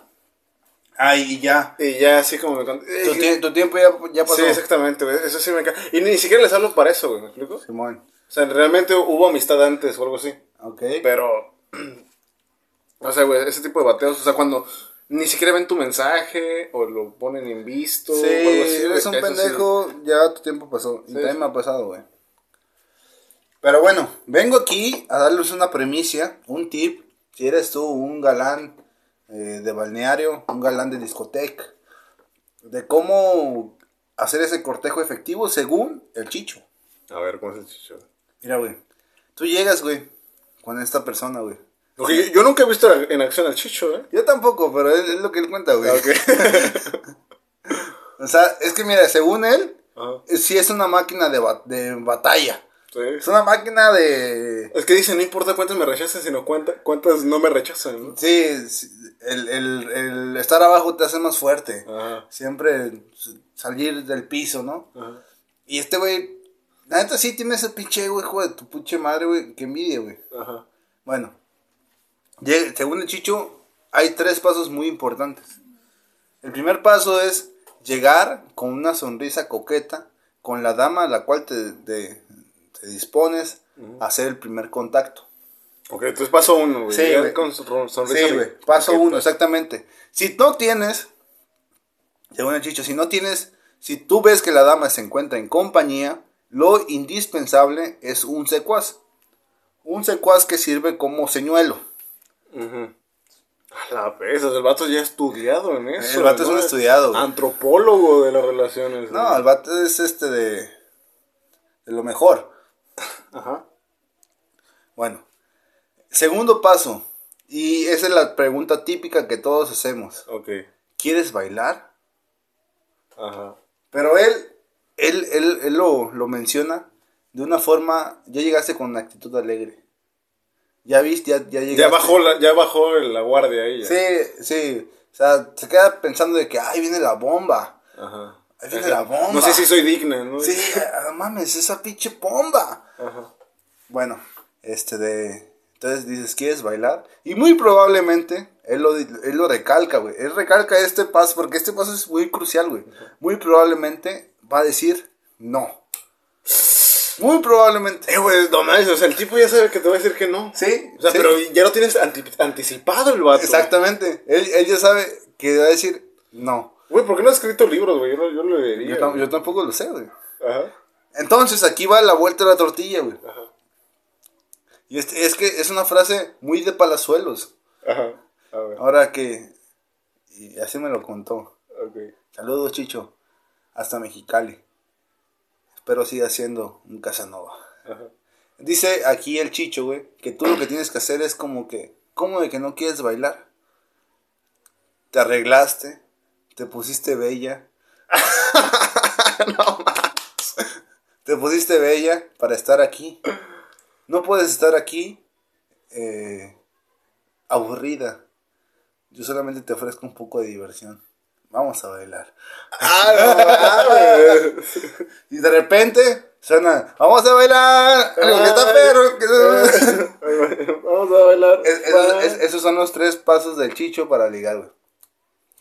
Ay, y ya.
y ya así como me con-
Tu,
eh,
tie- tu tiempo ya, ya pasó.
Sí, exactamente, güey. Eso sí me caga. Y ni siquiera les hablo para eso, güey, ¿me explico?
Simón.
O sea, realmente hubo amistad antes o algo así.
Ok.
Pero, o sea, güey, ese tipo de bateos, o sea, cuando ni siquiera ven tu mensaje o lo ponen en visto
Sí,
o algo así.
eres un
eso sí.
pendejo, ya tu tiempo pasó. Y
Sí,
también
sí.
me ha pasado, güey. Pero bueno, vengo aquí a darles una premicia, un tip. Si eres tú un galán eh, de balneario, un galán de discoteca, de cómo hacer ese cortejo efectivo según el chicho.
A ver, ¿cómo es el chicho?
Mira, güey, tú llegas, güey, con esta persona, güey.
Ok, yo, nunca he visto en acción al chicho, ¿eh?
Yo tampoco, pero es, es lo que él cuenta, güey.
Ok.
O sea, es que mira, según él, eh, sí es una máquina de, ba- de batalla.
Sí.
Es una máquina de...
Es que dicen, no importa cuántas me rechacen, sino cuánta- cuántas no me rechazan, ¿no?
Sí, el, el, el estar abajo te hace más fuerte.
Ajá.
Siempre salir del piso, ¿no?
Ajá.
Y este güey, la neta sí tiene ese pinche ego, hijo de tu pinche madre, güey. Que envidia, güey.
Ajá.
Bueno, según el Chicho, hay tres pasos muy importantes. El primer paso es llegar con una sonrisa coqueta con la dama a la cual te, te- te dispones a hacer el primer contacto.
Ok, entonces paso uno, güey.
Sí, güey.
Con son- sonrisa.
Sí, güey. Paso uno,
pues.
exactamente. Si no tienes, según el Chicho, si no tienes, si tú ves que la dama se encuentra en compañía, lo indispensable es un secuaz. Un secuaz que sirve como señuelo.
A la vez, el vato ya estudiado en eso.
El vato es un estudiado, güey.
Antropólogo de las relaciones.
No,
güey.
el vato es este de, de lo mejor.
Ajá.
Bueno, segundo paso, y esa es la pregunta típica que todos hacemos.
Ok.
¿Quieres bailar?
Ajá.
Pero él, él, él, él lo, lo menciona de una forma, ya llegaste con una actitud alegre. Ya viste, ya, ya llegaste.
Ya bajó, la, ya bajó la guardia ahí. ya.
Sí, sí. O sea, se queda pensando de que, ay, viene la bomba.
Ajá.
La bomba.
No sé si soy digna, ¿no?
Sí, ah, mames, esa pinche bomba.
Ajá.
Bueno, este de... Entonces dices, ¿quieres bailar? Y muy probablemente, él lo, él lo recalca, güey. Él recalca este paso, porque este paso es muy crucial, güey. Muy probablemente va a decir, no. Muy probablemente.
Eh, güey, no mames, o sea, el tipo ya sabe que te va a decir que no.
Sí.
O sea,
sí,
pero ya lo tienes anti- anticipado el vato.
Exactamente. Él, él ya sabe que va a decir, no.
Güey, ¿por qué no has escrito libros, güey? Yo, lo- yo lo leería.
Yo, tam-
güey.
yo tampoco lo sé, güey.
Ajá.
Entonces, aquí va la vuelta de la tortilla, güey.
Ajá.
Y este- es que es una frase muy de palazuelos.
Ajá. A ver.
Ahora que... Y así me lo contó. Saludos, Chicho. Hasta Mexicali. Espero siga siendo un Casanova.
Ajá.
Dice aquí el Chicho, güey, que tú lo que tienes que hacer es como que, ¿cómo de que no quieres bailar? Te arreglaste, te pusiste bella. Te pusiste bella para estar aquí. No puedes estar aquí eh, aburrida. Yo solamente te ofrezco un poco de diversión. Vamos a bailar.
Ah, no.
Y de repente suena, vamos a bailar. algo que está perro,
Vamos a bailar.
Es- es- es- esos son los tres pasos del chicho para ligar, güey.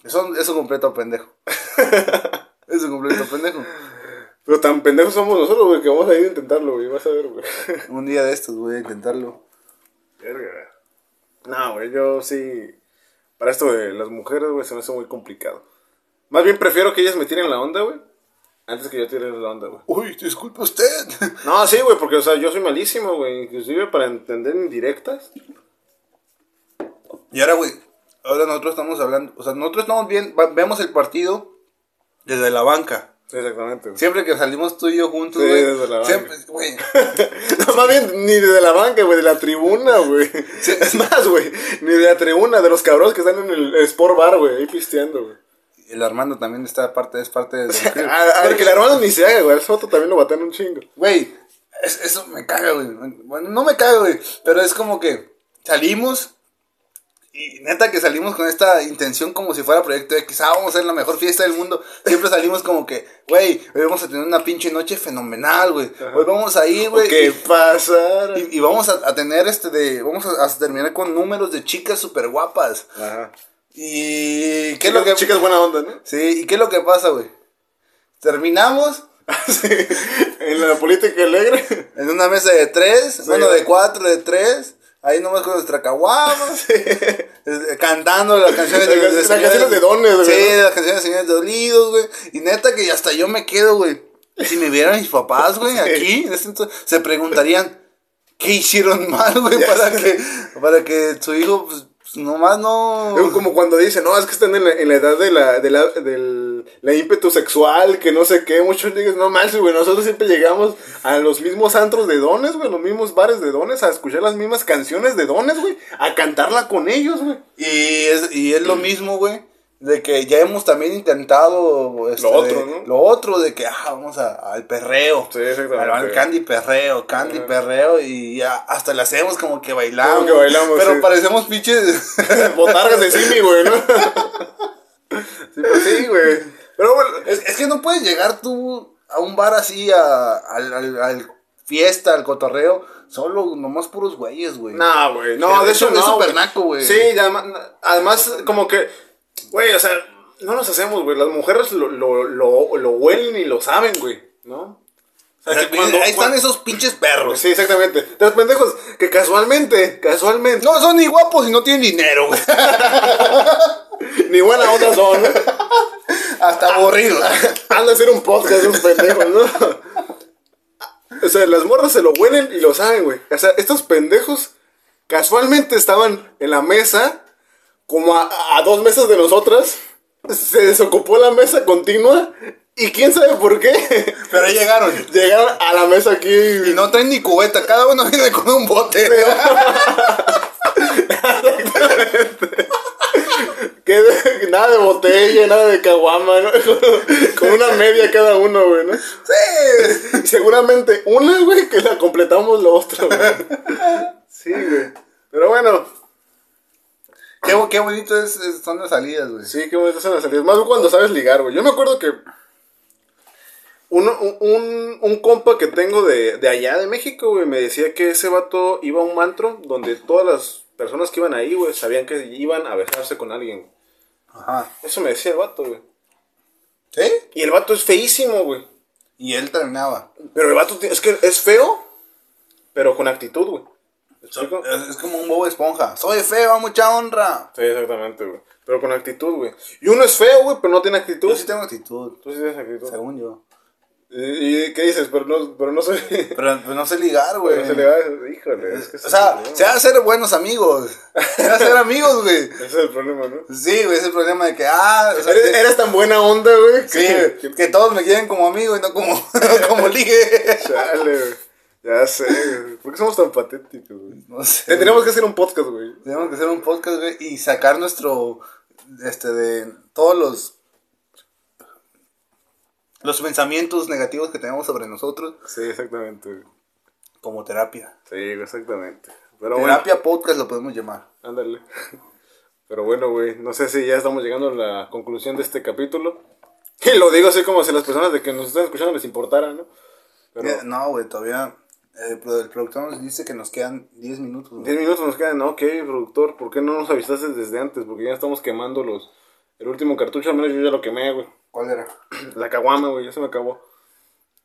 Eso es un completo pendejo. es un completo pendejo.
Pero tan pendejos somos nosotros, güey, que vamos a ir a intentarlo, güey. Vas a ver, güey.
Un día de estos voy a intentarlo.
Verga. No, güey, yo sí. Para esto de las mujeres, güey, se me hace muy complicado. Más bien prefiero que ellas me tiren la onda, güey. Antes que yo tire la onda, güey.
Uy, disculpe usted.
No, sí, güey, porque, o sea, yo soy malísimo, güey. Inclusive para entender indirectas.
Y ahora, güey, ahora nosotros estamos hablando, o sea, nosotros estamos bien, vemos el partido desde la banca.
Exactamente, güey.
Siempre que salimos tú y yo juntos,
Sí,
güey.
desde la banca.
siempre, güey.
No, más bien, ni de la banca, güey, de la tribuna, güey. Es más, güey, ni de la tribuna, de los cabrones que están en el Sport Bar, güey, ahí pisteando, güey.
El Armando también está parte, es parte de...
A, a- que el hermano ni se haga, güey, al foto también lo batean un chingo.
Güey, es- eso me caga, güey. Bueno, no me caga, güey. Pero es como que salimos. Y neta que salimos con esta intención como si fuera Proyecto X. Ah, vamos a hacer la mejor fiesta del mundo. Siempre salimos como que, güey, hoy vamos a tener una pinche noche fenomenal, güey. Hoy vamos a ir, güey.
¿Qué pasa?
Y, y vamos a, a tener este de. Vamos a, a terminar con números de chicas súper guapas.
Ajá.
Y. ¿Qué
¿Qué
es lo que.?
Chicas buena onda, ¿no?
Sí, ¿y qué es lo que pasa, güey? Terminamos
Sí, en la política alegre.
en una mesa de tres, bueno, de cuatro, de tres. Ahí nomás con nuestra caguama. eh, Cantando las canciones de, de
canciones- las canciones de Dones, güey,
Sí, las canciones de señores dolidos, güey. Y neta que hasta yo me quedo, güey. Si me vieran mis papás, güey, aquí, en este entonces, se preguntarían, ¿qué hicieron mal, güey? Para que, para que su hijo, pues, pues, nomás no...
Es como cuando dicen, no, es que están en la, en la edad de la, de la, del la ímpetu sexual, que no sé qué. Muchos dicen, no más, güey, nosotros siempre llegamos a los mismos antros de dones, güey, los mismos bares de dones, a escuchar las mismas canciones de dones, güey, a cantarla con ellos, güey.
Y es, y es lo mismo, güey. De que ya hemos también intentado este,
Lo otro, ¿no?
Lo otro de que ah, vamos a- al perreo.
Sí, exactamente.
Al, candy perreo, candy perreo. Y ya hasta le hacemos como que bailamos.
Como que bailamos,
Pero
sí.
parecemos pinches.
Botargas de Simi, güey, ¿no? sí, pues sí, güey. Pero bueno,
es, es que no puedes llegar tú a un bar así, a, al, al- al fiesta, al cotorreo, solo nomás puros güeyes, güey.
No, güey. No,
Es
de hecho
es
no.
súper
güey.
naco, güey.
Sí, además, además, como que, güey, o sea, no nos hacemos, güey. Las mujeres lo, lo, lo, lo huelen y lo saben, güey, ¿no? O sea, que cuando-
Ahí están esos pinches perros.
Sí, exactamente. Los pendejos que casualmente, casualmente,
No son ni guapos y no tienen dinero, güey.
ni buena onda son.
Hasta aburridos.
Han de hacer un podcast esos pendejos, ¿no? O sea, las morras se lo huelen y lo saben, güey. O sea, estos pendejos casualmente estaban en la mesa, como a, a dos mesas de nosotras. Se desocupó la mesa continua. Y quién sabe por qué.
Pero ahí llegaron.
Llegaron a la mesa aquí.
Y no traen ni cubeta, cada uno viene con un bote.
que de- nada de botella, nada de caguama, ¿no? Con una media cada uno, güey, ¿no?
Sí.
Seguramente una, güey, que la completamos la otra, güey. Sí, güey. Pero bueno,
Qué, qué bonito es, es- son las salidas, güey.
sí, qué bonitas son las salidas. Más cuando sabes ligar, güey. Yo me acuerdo que uno- un, un, un compa que tengo de, de allá de México, güey, me decía que ese vato iba a un mantro donde todas las personas que iban ahí, güey, sabían que iban a besarse con alguien.
Ajá.
Eso me decía el vato, güey.
¿Sí?
Y el vato es feísimo, güey.
Y él terminaba.
Pero el vato ti- es que es feo, pero con actitud, güey. ¿Me explico?
Es, es como un bobo esponja. Soy feo, mucha honra.
Sí, exactamente, güey. Pero con actitud, güey. Y uno es feo, güey, pero no tiene actitud.
Yo sí tengo actitud,
Tú sí tienes actitud.
según yo.
¿Y, y qué dices? Pero no, pero no soy...
Pero pues, no sé ligar, güey.
Se le va... Híjole, es que ese
O sea, se
problema.
va a hacer buenos amigos. Se va a hacer amigos, güey.
Ese es el problema, ¿no?
Sí, güey, es el problema de que, ah, o sea,
Eres,
que-
eres tan buena onda, güey.
sí,
que
todos me quieren como amigo y no como, no como ligue.
Chale, güey. Ya sé, güey. ¿Por qué somos tan patéticos, güey?
No sé.
Tendríamos que hacer un podcast, güey.
Tenemos que hacer un podcast, güey, y sacar nuestro, este, de todos los, los pensamientos negativos que tenemos sobre nosotros
Sí, exactamente, güey.
como terapia.
Sí, exactamente. Pero bueno.
terapia podcast lo podemos llamar.
Ándale. Pero bueno, güey, no sé si ya estamos llegando a la conclusión de este capítulo. Y lo digo así como si las personas de que nos están escuchando les importara, ¿no? Pero
Eh, No, güey, todavía eh, pero el productor nos dice que nos quedan 10 minutos. güey.
10 minutos nos quedan. Ok, productor, ¿por qué no nos avisaste desde antes? Porque ya estamos quemando los... El último cartucho, al menos yo ya lo quemé, güey.
¿Cuál era?
La caguama, güey, ya se me acabó.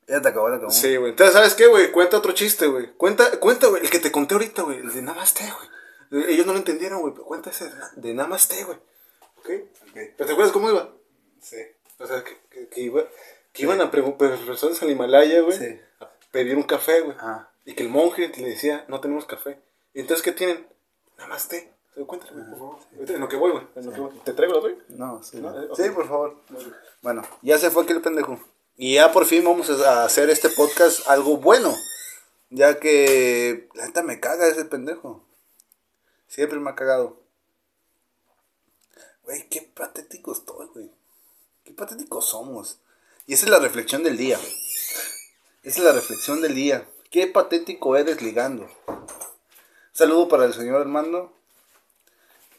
Ya te acabó, te acabó.
Sí, güey. Entonces, ¿sabes qué, güey? Cuenta otro chiste, güey. Cuenta, cuenta, güey, el que te conté ahorita, güey. El de Namaste, güey. Ellos no lo entendieron, güey, pero cuenta ese de Namaste, güey. ¿Ok? ¿Pero te acuerdas cómo iba?
Sí.
O sea, que, que, que iba, que iban a personas al Himalaya, güey,
Sí.
Pedir un café, güey.
Ah.
Y que el monje le decía, no tenemos café. Y entonces, ¿qué tienen? Namaste. Cuéntale, güey, por favor. En lo que voy, güey. ¿Te traigo la?
No, sí.
No,
Sí, por favor. Bueno, ya se fue aquel pendejo. Y ya por fin vamos a hacer este podcast algo bueno. Ya que la neta me caga ese pendejo. Siempre me ha cagado. Güey, qué patético estoy, güey. Qué patéticos somos. Y esa es la reflexión del día. Esa es la reflexión del día. Qué patético eres ligando. Saludo para el señor Armando.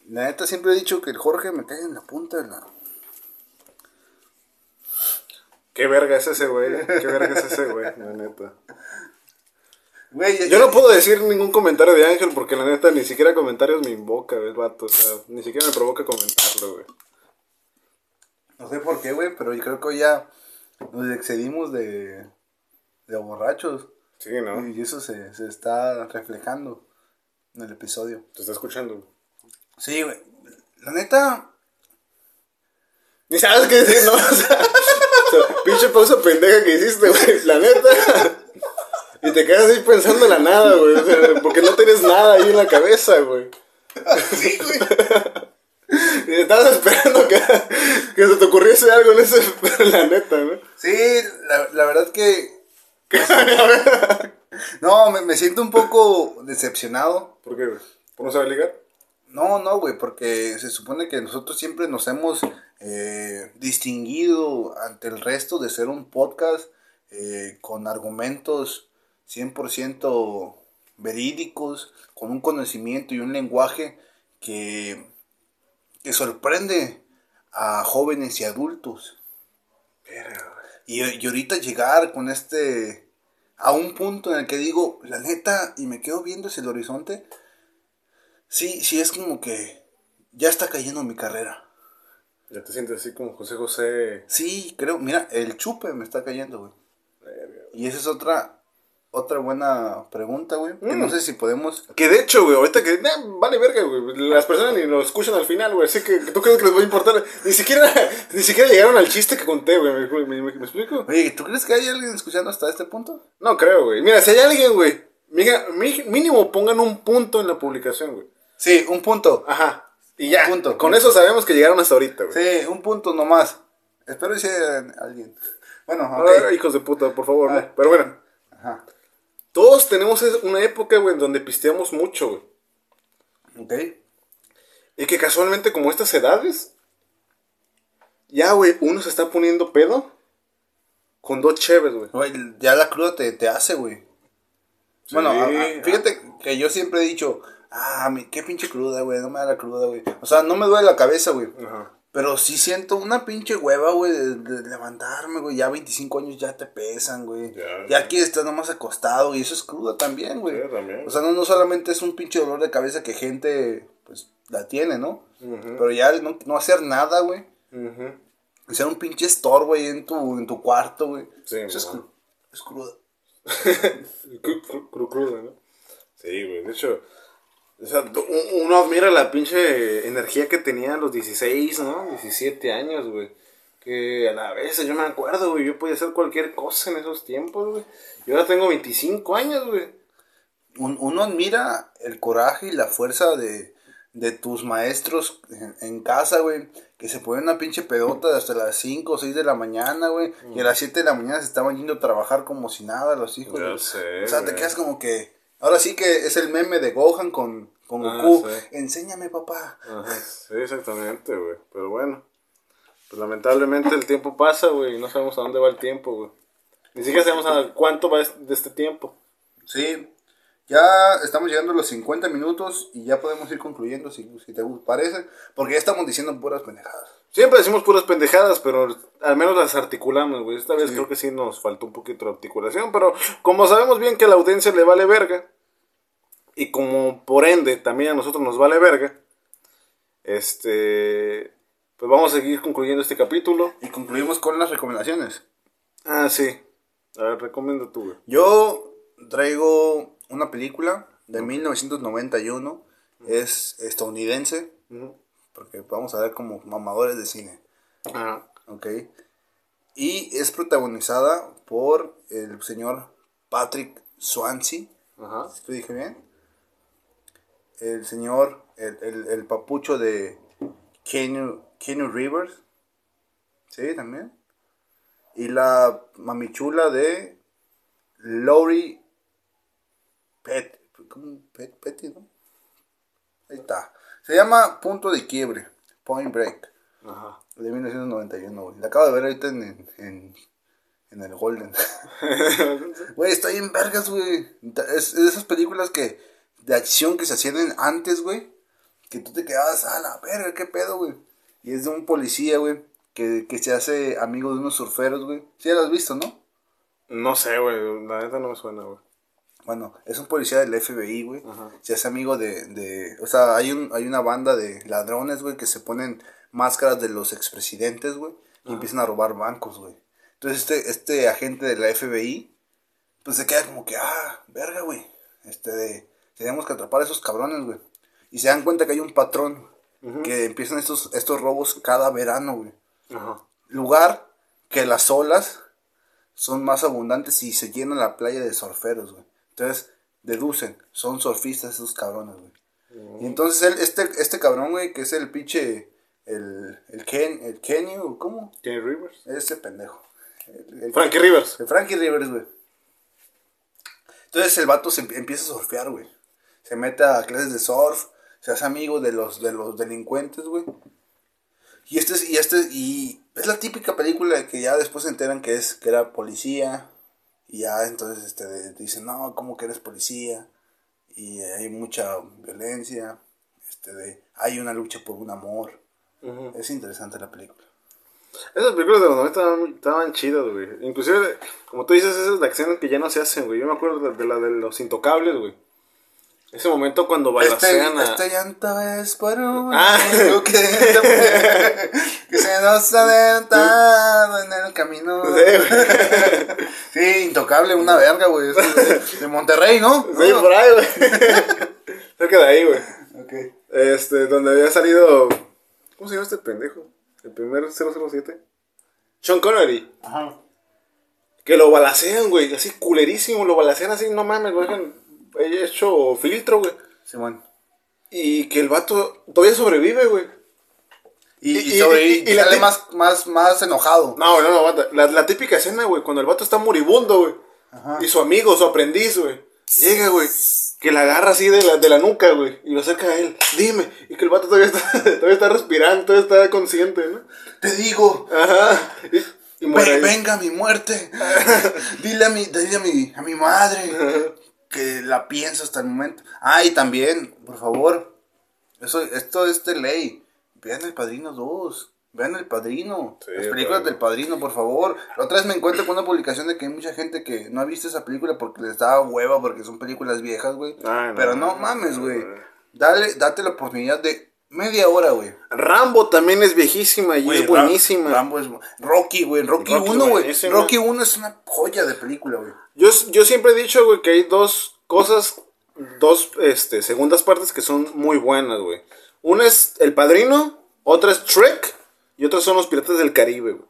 La neta siempre he dicho que el Jorge me cae en la punta de la...
Qué verga es ese, güey. Qué verga es ese, güey. La neta.
Güey,
Yo no puedo decir ningún comentario de Ángel porque la neta ni siquiera comentarios me invoca, ¿ves, vato? O sea, ni siquiera me provoca comentarlo, güey.
No sé por qué, güey, pero yo creo que hoy ya nos excedimos de, de borrachos.
Sí, ¿no?
Y eso se, se está reflejando en el episodio.
Te está escuchando.
Sí, güey. La neta,
Ni sabes qué decir, ¿no? O sea, o sea, pinche pausa pendeja que hiciste, güey. La neta. Y te quedas ahí pensando en la nada, güey. O sea, porque no tienes nada ahí en la cabeza, güey.
sí, güey.
Y estabas esperando que, que se te ocurriese algo en ese. La neta, ¿no?
Sí, la, la verdad que... No, me, me siento un poco decepcionado.
¿Por qué, güey? ¿Por no saber ligar?
No, no, güey, porque se supone que nosotros siempre nos hemos eh, distinguido ante el resto de ser un podcast eh, con argumentos 100% verídicos, con un conocimiento y un lenguaje que, que sorprende a jóvenes y adultos. Y, y ahorita llegar con este a un punto en el que digo, la neta, y me quedo viendo hacia el horizonte, sí, sí es como que ya está cayendo mi carrera.
Ya te sientes así como José José.
Sí, creo, mira, el chupe me está cayendo, güey. Y esa es otra, otra buena pregunta, güey. Que no sé si podemos...
Que de hecho, güey, ahorita que. eh, vale verga, güey. Las personas ni lo escuchan al final, güey. Así que tú crees que les va a importar. Ni siquiera, ni siquiera llegaron al chiste que conté, güey. ¿Me, me- me- me explico?
Oye, ¿tú crees que hay alguien escuchando hasta este punto?
No creo, güey. Mira, si hay alguien, güey. Mínimo pongan un punto en la publicación, güey.
Sí, un punto.
Ajá. Y ya.
Punto.
Con eso sabemos que llegaron hasta ahorita, güey.
Sí, un punto nomás. Espero que sea alguien. Bueno,
Ah,
ok.
hijos de puta, por favor,
Ah.
¿no? Pero bueno.
Ajá.
Todos tenemos una época, güey, en donde pisteamos mucho, güey.
Ok.
Y que casualmente, como estas edades, ya, güey, uno se está poniendo pedo con dos cheves, güey.
Güey, ya la cruda te, te hace, güey. Bueno, a- a-
Sí.
fíjate que yo siempre he dicho, ah, mi, qué pinche cruda, güey, no me da la cruda, güey. O sea, no me duele la cabeza, güey.
Ajá.
Pero sí siento una pinche hueva, güey, de, de levantarme, güey. Ya 25 años ya te pesan, güey.
Ya,
Ya, quieres estar nomás acostado y eso es cruda también, güey.
Sí, también.
O sea, no, no solamente es un pinche dolor de cabeza que gente, pues, la tiene, ¿no? Pero ya no, no hacer nada, güey. Y ser un pinche estorbo ahí en tu, en tu cuarto, güey.
Sí,
eso es, cru- es cruda.
Cru- cru- cru- cruda, ¿no? Sí, güey. De hecho, o sea, uno admira la pinche energía que tenía a los 16, ¿no? 17 años, güey. Que a la vez, yo me acuerdo, güey, yo podía hacer cualquier cosa en esos tiempos, güey. Y ahora tengo 25 años, güey.
Un- uno admira el coraje y la fuerza de, de tus maestros en, en casa, güey. Que se ponen una pinche pedota hasta las 5 o 6 de la mañana, güey. Y a las 7 de la mañana se estaban yendo a trabajar como si nada los hijos.
Sé,
O sea, te quedas como que... Ahora sí que es el meme de Gohan con, con
Ah,
Goku.
sí.
Enséñame, papá.
Ajá, sí, exactamente, güey. Pero bueno, pues lamentablemente el tiempo pasa, güey, y no sabemos a dónde va el tiempo, güey. Ni siquiera sabemos a cuánto va es- de este tiempo.
Sí, ya estamos llegando a los 50 minutos y ya podemos ir concluyendo si, si te parece. Porque ya estamos diciendo puras pendejadas.
Siempre decimos puras pendejadas, pero al menos las articulamos, güey. Esta vez creo que sí nos faltó un poquito de articulación, pero como sabemos bien que a la audiencia le vale verga, y como por ende también a nosotros nos vale verga, este, pues vamos a seguir concluyendo este capítulo.
Y concluimos con las recomendaciones.
Ah, sí. A ver, recomienda tú, güey.
Yo traigo una película de 1991. Es estadounidense. Porque vamos a ver como mamadores de cine.
Ajá.
¿Ok? Y es protagonizada por el señor Patrick Swansea.
Ajá.
¿Lo dije bien? El señor, el, el, el papucho de Keanu Rivers. Sí, también. Y la mamichula de Lori Pet, ¿cómo? Pet, Petty, ¿no? Ahí está. Se llama Punto de Quiebre, Point Break,
Ajá.
de 1991, güey. La acabo de ver ahorita en, en, en, en el Golden. Güey, está bien vergas, güey. Es, es de esas películas que de acción que se hacían en- antes, güey. Que tú te quedabas, a la verga, qué pedo, güey. Y es de un policía, güey, que, que se hace amigo de unos surferos, güey. Sí, ya lo has visto, ¿no?
No sé, güey. La neta no me suena, güey.
Bueno, es un policía del FBI, güey. Se hace amigo de, de... O sea, hay, un, hay una banda de ladrones, güey, que se ponen máscaras de los expresidentes, güey. Y empiezan a robar bancos, güey. Entonces este, este agente de la FBI, pues se queda como que, ah, verga, güey. Este de... Tenemos que atrapar a esos cabrones, güey. Y se dan cuenta que hay un patrón. Que empiezan estos, estos robos cada verano, güey.
Ajá.
Lugar que las olas son más abundantes y se llena la playa de surferos, güey. Entonces, deducen, son surfistas esos cabrones, güey. Y entonces él, este, este cabrón, güey, que es el pinche, el, el Ken, el Kenny, ¿o ¿cómo?
Kenny Rivers.
Ese pendejo. El, el-
Frankie Rivers.
el Frankie Rivers, güey. Entonces el vato se empie- empieza a surfear, güey. Se mete a clases de surf, se hace amigo de los, de los delincuentes, güey. Y este es, y este, y es la típica película que ya después se enteran que es, que era policía. Y ya entonces este dicen, no, ¿cómo que eres policía? Y hay mucha violencia. Este de, hay una lucha por un amor. Es interesante la película.
Esas películas de los 90 estaban, estaban chidas, güey. Inclusive, como tú dices, esas de acción que ya no se hacen, güey. Yo me acuerdo de, de la de los intocables, güey. Ese momento cuando
Este,
balacean a...
este llanto es por un
Ah.
que, que se nos ha adelantado en el camino.
Sí,
intocable, una verga, güey. De, de Monterrey, ¿no?
Sí, por ahí, güey. Cerca de ahí, güey.
Ok.
Este, donde había salido... ¿Cómo se llama este pendejo? El primer 007. Sean Connery.
Ajá.
Que lo balacean, güey. Así culerísimo. Lo balacean así, no mames, güey. He hecho filtro, güey.
Simón.
Y que el vato todavía sobrevive, güey.
Y,
Y-
y, sobre,
y- la
sale
ti-
más, más, más enojado.
No, no, no. La, la típica escena, güey, cuando el vato está moribundo, güey. Y su amigo, su aprendiz, güey. Llega, güey. Que la agarra así de la, de la nuca, güey. Y lo acerca a él. Dime. Y que el vato todavía está, todavía está respirando, todavía está consciente, ¿no?
Te digo,
Ajá. Y, y muere
"Ve-
ahí.
venga mi muerte. dile a mi, dile a mi, a mi madre que la pienso hasta el momento. Ah, y también, por favor, eso, esto es de ley. Vean El Padrino 2. Vean El Padrino.
Sí,
Las películas del Padrino, por favor. La otra vez me encuentro con una publicación de que hay mucha gente que no ha visto esa película porque les da hueva, porque son películas viejas, güey.
No,
Pero no mames, güey. Dale, date la oportunidad de media hora, güey.
Rambo también es viejísima y
Güey,
es buenísima.
Ra- Rambo es Rocky, güey. Rocky,
Rocky
1, güey. Rocky 1 es una joya de película, güey.
Yo, yo siempre he dicho, güey, que hay dos cosas, dos este, segundas partes que son muy buenas, güey. Una es El Padrino, otra es Trek y otras son Los Piratas del Caribe, güey.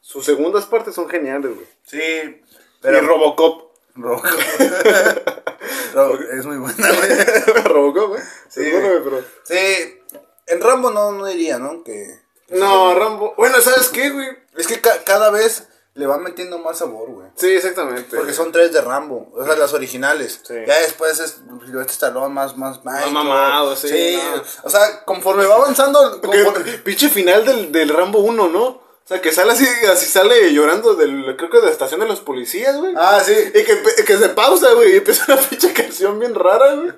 Sus segundas partes son geniales, güey.
Sí,
Pero Robocop.
Rock. Rock, es muy buena, güey.
Robocop, güey.
Sí,
Es bueno, pero...
Sí, en Rambo no, no diría, ¿no? Que.
No, Rambo... Bueno, ¿sabes qué, güey?
Es que ca- cada vez le van metiendo más sabor, güey.
Sí, exactamente.
Porque son tres de Rambo, o sea, las originales.
Sí.
Ya después es Silvestre Stallone más, más, más
mamado, sí, no.
O sea, conforme va avanzando, conforme-
pinche final del, del Rambo 1, ¿no? O sea, que sale así, así sale llorando del, creo que de la estación de los policías, güey.
Ah, sí.
Y que, que se pausa, güey, y empieza una pinche canción bien rara, güey.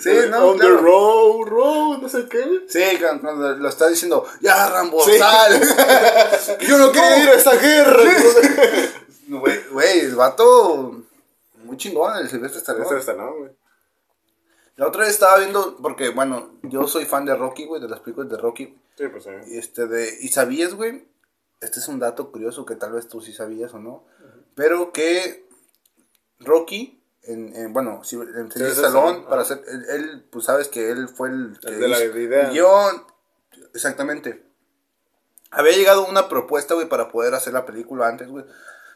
Sí, no,
On
claro.
the road, road, no sé qué.
Sí, cuando, lo está diciendo, ya Rambo,
Sí.
sal.
Yo no quiero ir a esta guerra.
Güey, güey, el vato muy chingón, el Silvestre Stallone.
Está, no, güey.
La otra vez estaba viendo, porque bueno, yo soy fan de Rocky, güey, de las películas de Rocky.
Sí, pues sí.
Y este de, y sabías, güey, este es un dato curioso que tal vez tú sí sabías o no, pero que Rocky, en, en- bueno, si en
Sí,
el salón, para hacer, él, él, pues sabes que él fue el que
El de la idea.
guion, exactamente. Había llegado una propuesta, güey, para poder hacer la película antes, güey.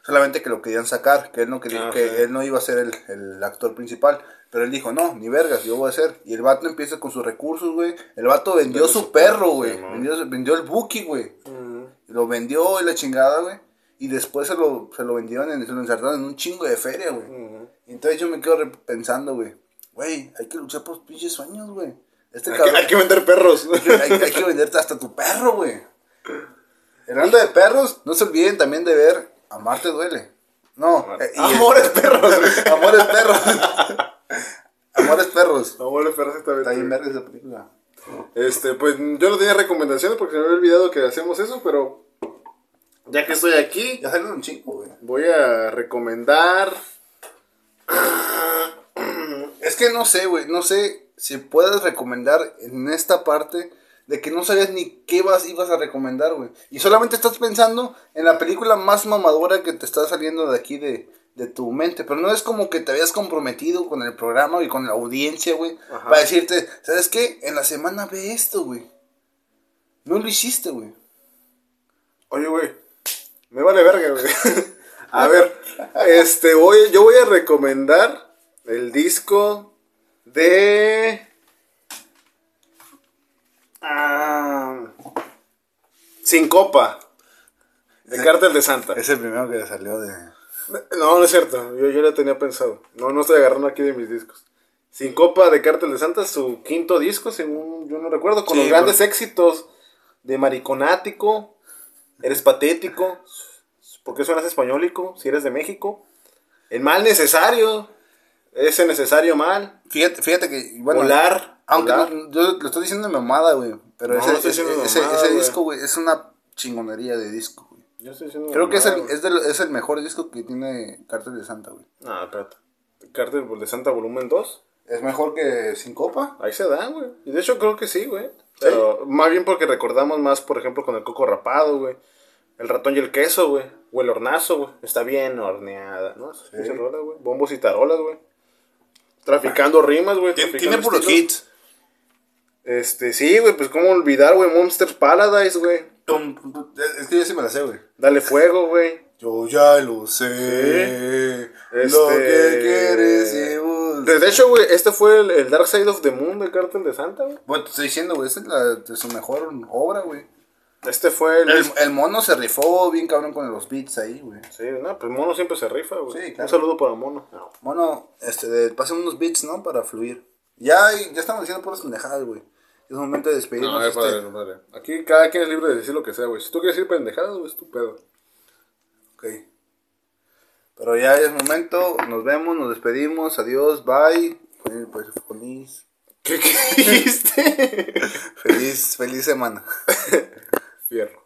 Solamente que lo querían sacar, que él no quería,
Ajá.
que él no iba a ser el, el actor principal. Pero él dijo, no, ni vergas, yo voy a ser. Y el vato empieza con sus recursos, güey. El vato vendió su perro, güey.
sí,
vendió, vendió el Buki, güey.
Mm.
Lo vendió y la chingada, güey. Y después se lo, se lo vendieron, en, se lo ensartaron en un chingo de feria, güey. Y Entonces yo me quedo pensando, güey. Güey, hay que luchar por los pinches sueños, güey. Este
Hay, que,
cabrón.
hay que vender perros.
hay, que- hay- que venderte hasta tu perro, güey. Hablando de perros, no se olviden también de ver Amarte Duele. No, eh,
Amores perros.
Amores Perros. Amores Perros.
Amores perros exactamente.
Está bien verga esa película.
Este, pues yo no tenía recomendaciones porque se me había olvidado que hacemos eso, pero ya que estoy aquí,
Ya salió un chingo, güey.
voy a recomendar.
Es que no sé, güey, no sé si puedes recomendar en esta parte de que no sabías ni qué vas, ibas a recomendar, güey. Y solamente estás pensando en la película más mamadora que te está saliendo de aquí de, de tu mente. Pero no es como que te habías comprometido con el programa y con la audiencia, güey. Para decirte, ¿sabes qué? En la semana ve esto, güey. No lo hiciste, güey.
Oye, güey, me vale verga, güey. A ver, este, voy, yo voy a recomendar el disco de... Ah, Sin Copa, de. Cártel de Santa.
Es el primero que salió de...
No, no es cierto, yo, yo lo tenía pensado. No, no estoy agarrando aquí de mis discos. Sin Copa de Cártel de Santa, su quinto disco, según yo no recuerdo, con
Sí,
los grandes éxitos de Mariconático, Eres Patético, ¿por qué suenas españólico? Si eres de México. El mal necesario, ese necesario mal.
Fíjate, fíjate que... Bueno,
volar.
Aunque
volar.
no- yo lo estoy diciendo de mamada, güey. Pero
No,
ese,
no
ese,
de
ese-
mamada,
ese
güey.
disco, güey, es una chingonería de disco, güey.
Yo estoy diciendo
Creo que es el, es, del- es el mejor disco que tiene Cártel de Santa, güey.
No, espérate. Cártel de Santa volumen 2.
¿Es mejor que Sin Copa?
Ahí se da, güey. Y de hecho creo que sí, güey. Pero más bien porque recordamos más, por ejemplo, con el coco rapado, güey. El ratón y el queso, güey. O el hornazo, güey. Está bien horneada, ¿no? Sí. güey. Bombos y tarolas, güey. Traficando rimas, güey. traficando estilos.
hits.
Este, sí, güey, pues cómo olvidar, güey. Monsters Paradise, güey.
Es que yo sí me la sé, güey.
Dale fuego, güey.
Yo ya lo sé. Lo
Este-
que quieres y.
De, de hecho, güey, este fue el, el Dark Side of the Moon de Cártel de Santa, güey.
Bueno, te estoy diciendo, güey, esta es la, de su mejor obra, güey.
Este fue el...
El, el mono se rifó bien cabrón con los beats ahí, güey.
Sí, no, pues Mono siempre se rifa, güey.
Sí, claro.
Un saludo para Mono.
Mono, este, pasen unos beats, ¿no? Para fluir. Ya, ya estamos diciendo puras pendejadas, güey. Es momento de despedirnos.
No, es
este.
padre, no, padre. Aquí cada quien es libre de decir lo que sea, güey. Si tú quieres decir pendejadas, güey, es tu pedo.
Ok. Pero ya es momento, nos vemos, nos despedimos, adiós, bye. Feliz, pues, feliz,
¿Qué, qué dijiste?
feliz, feliz semana. Fierro.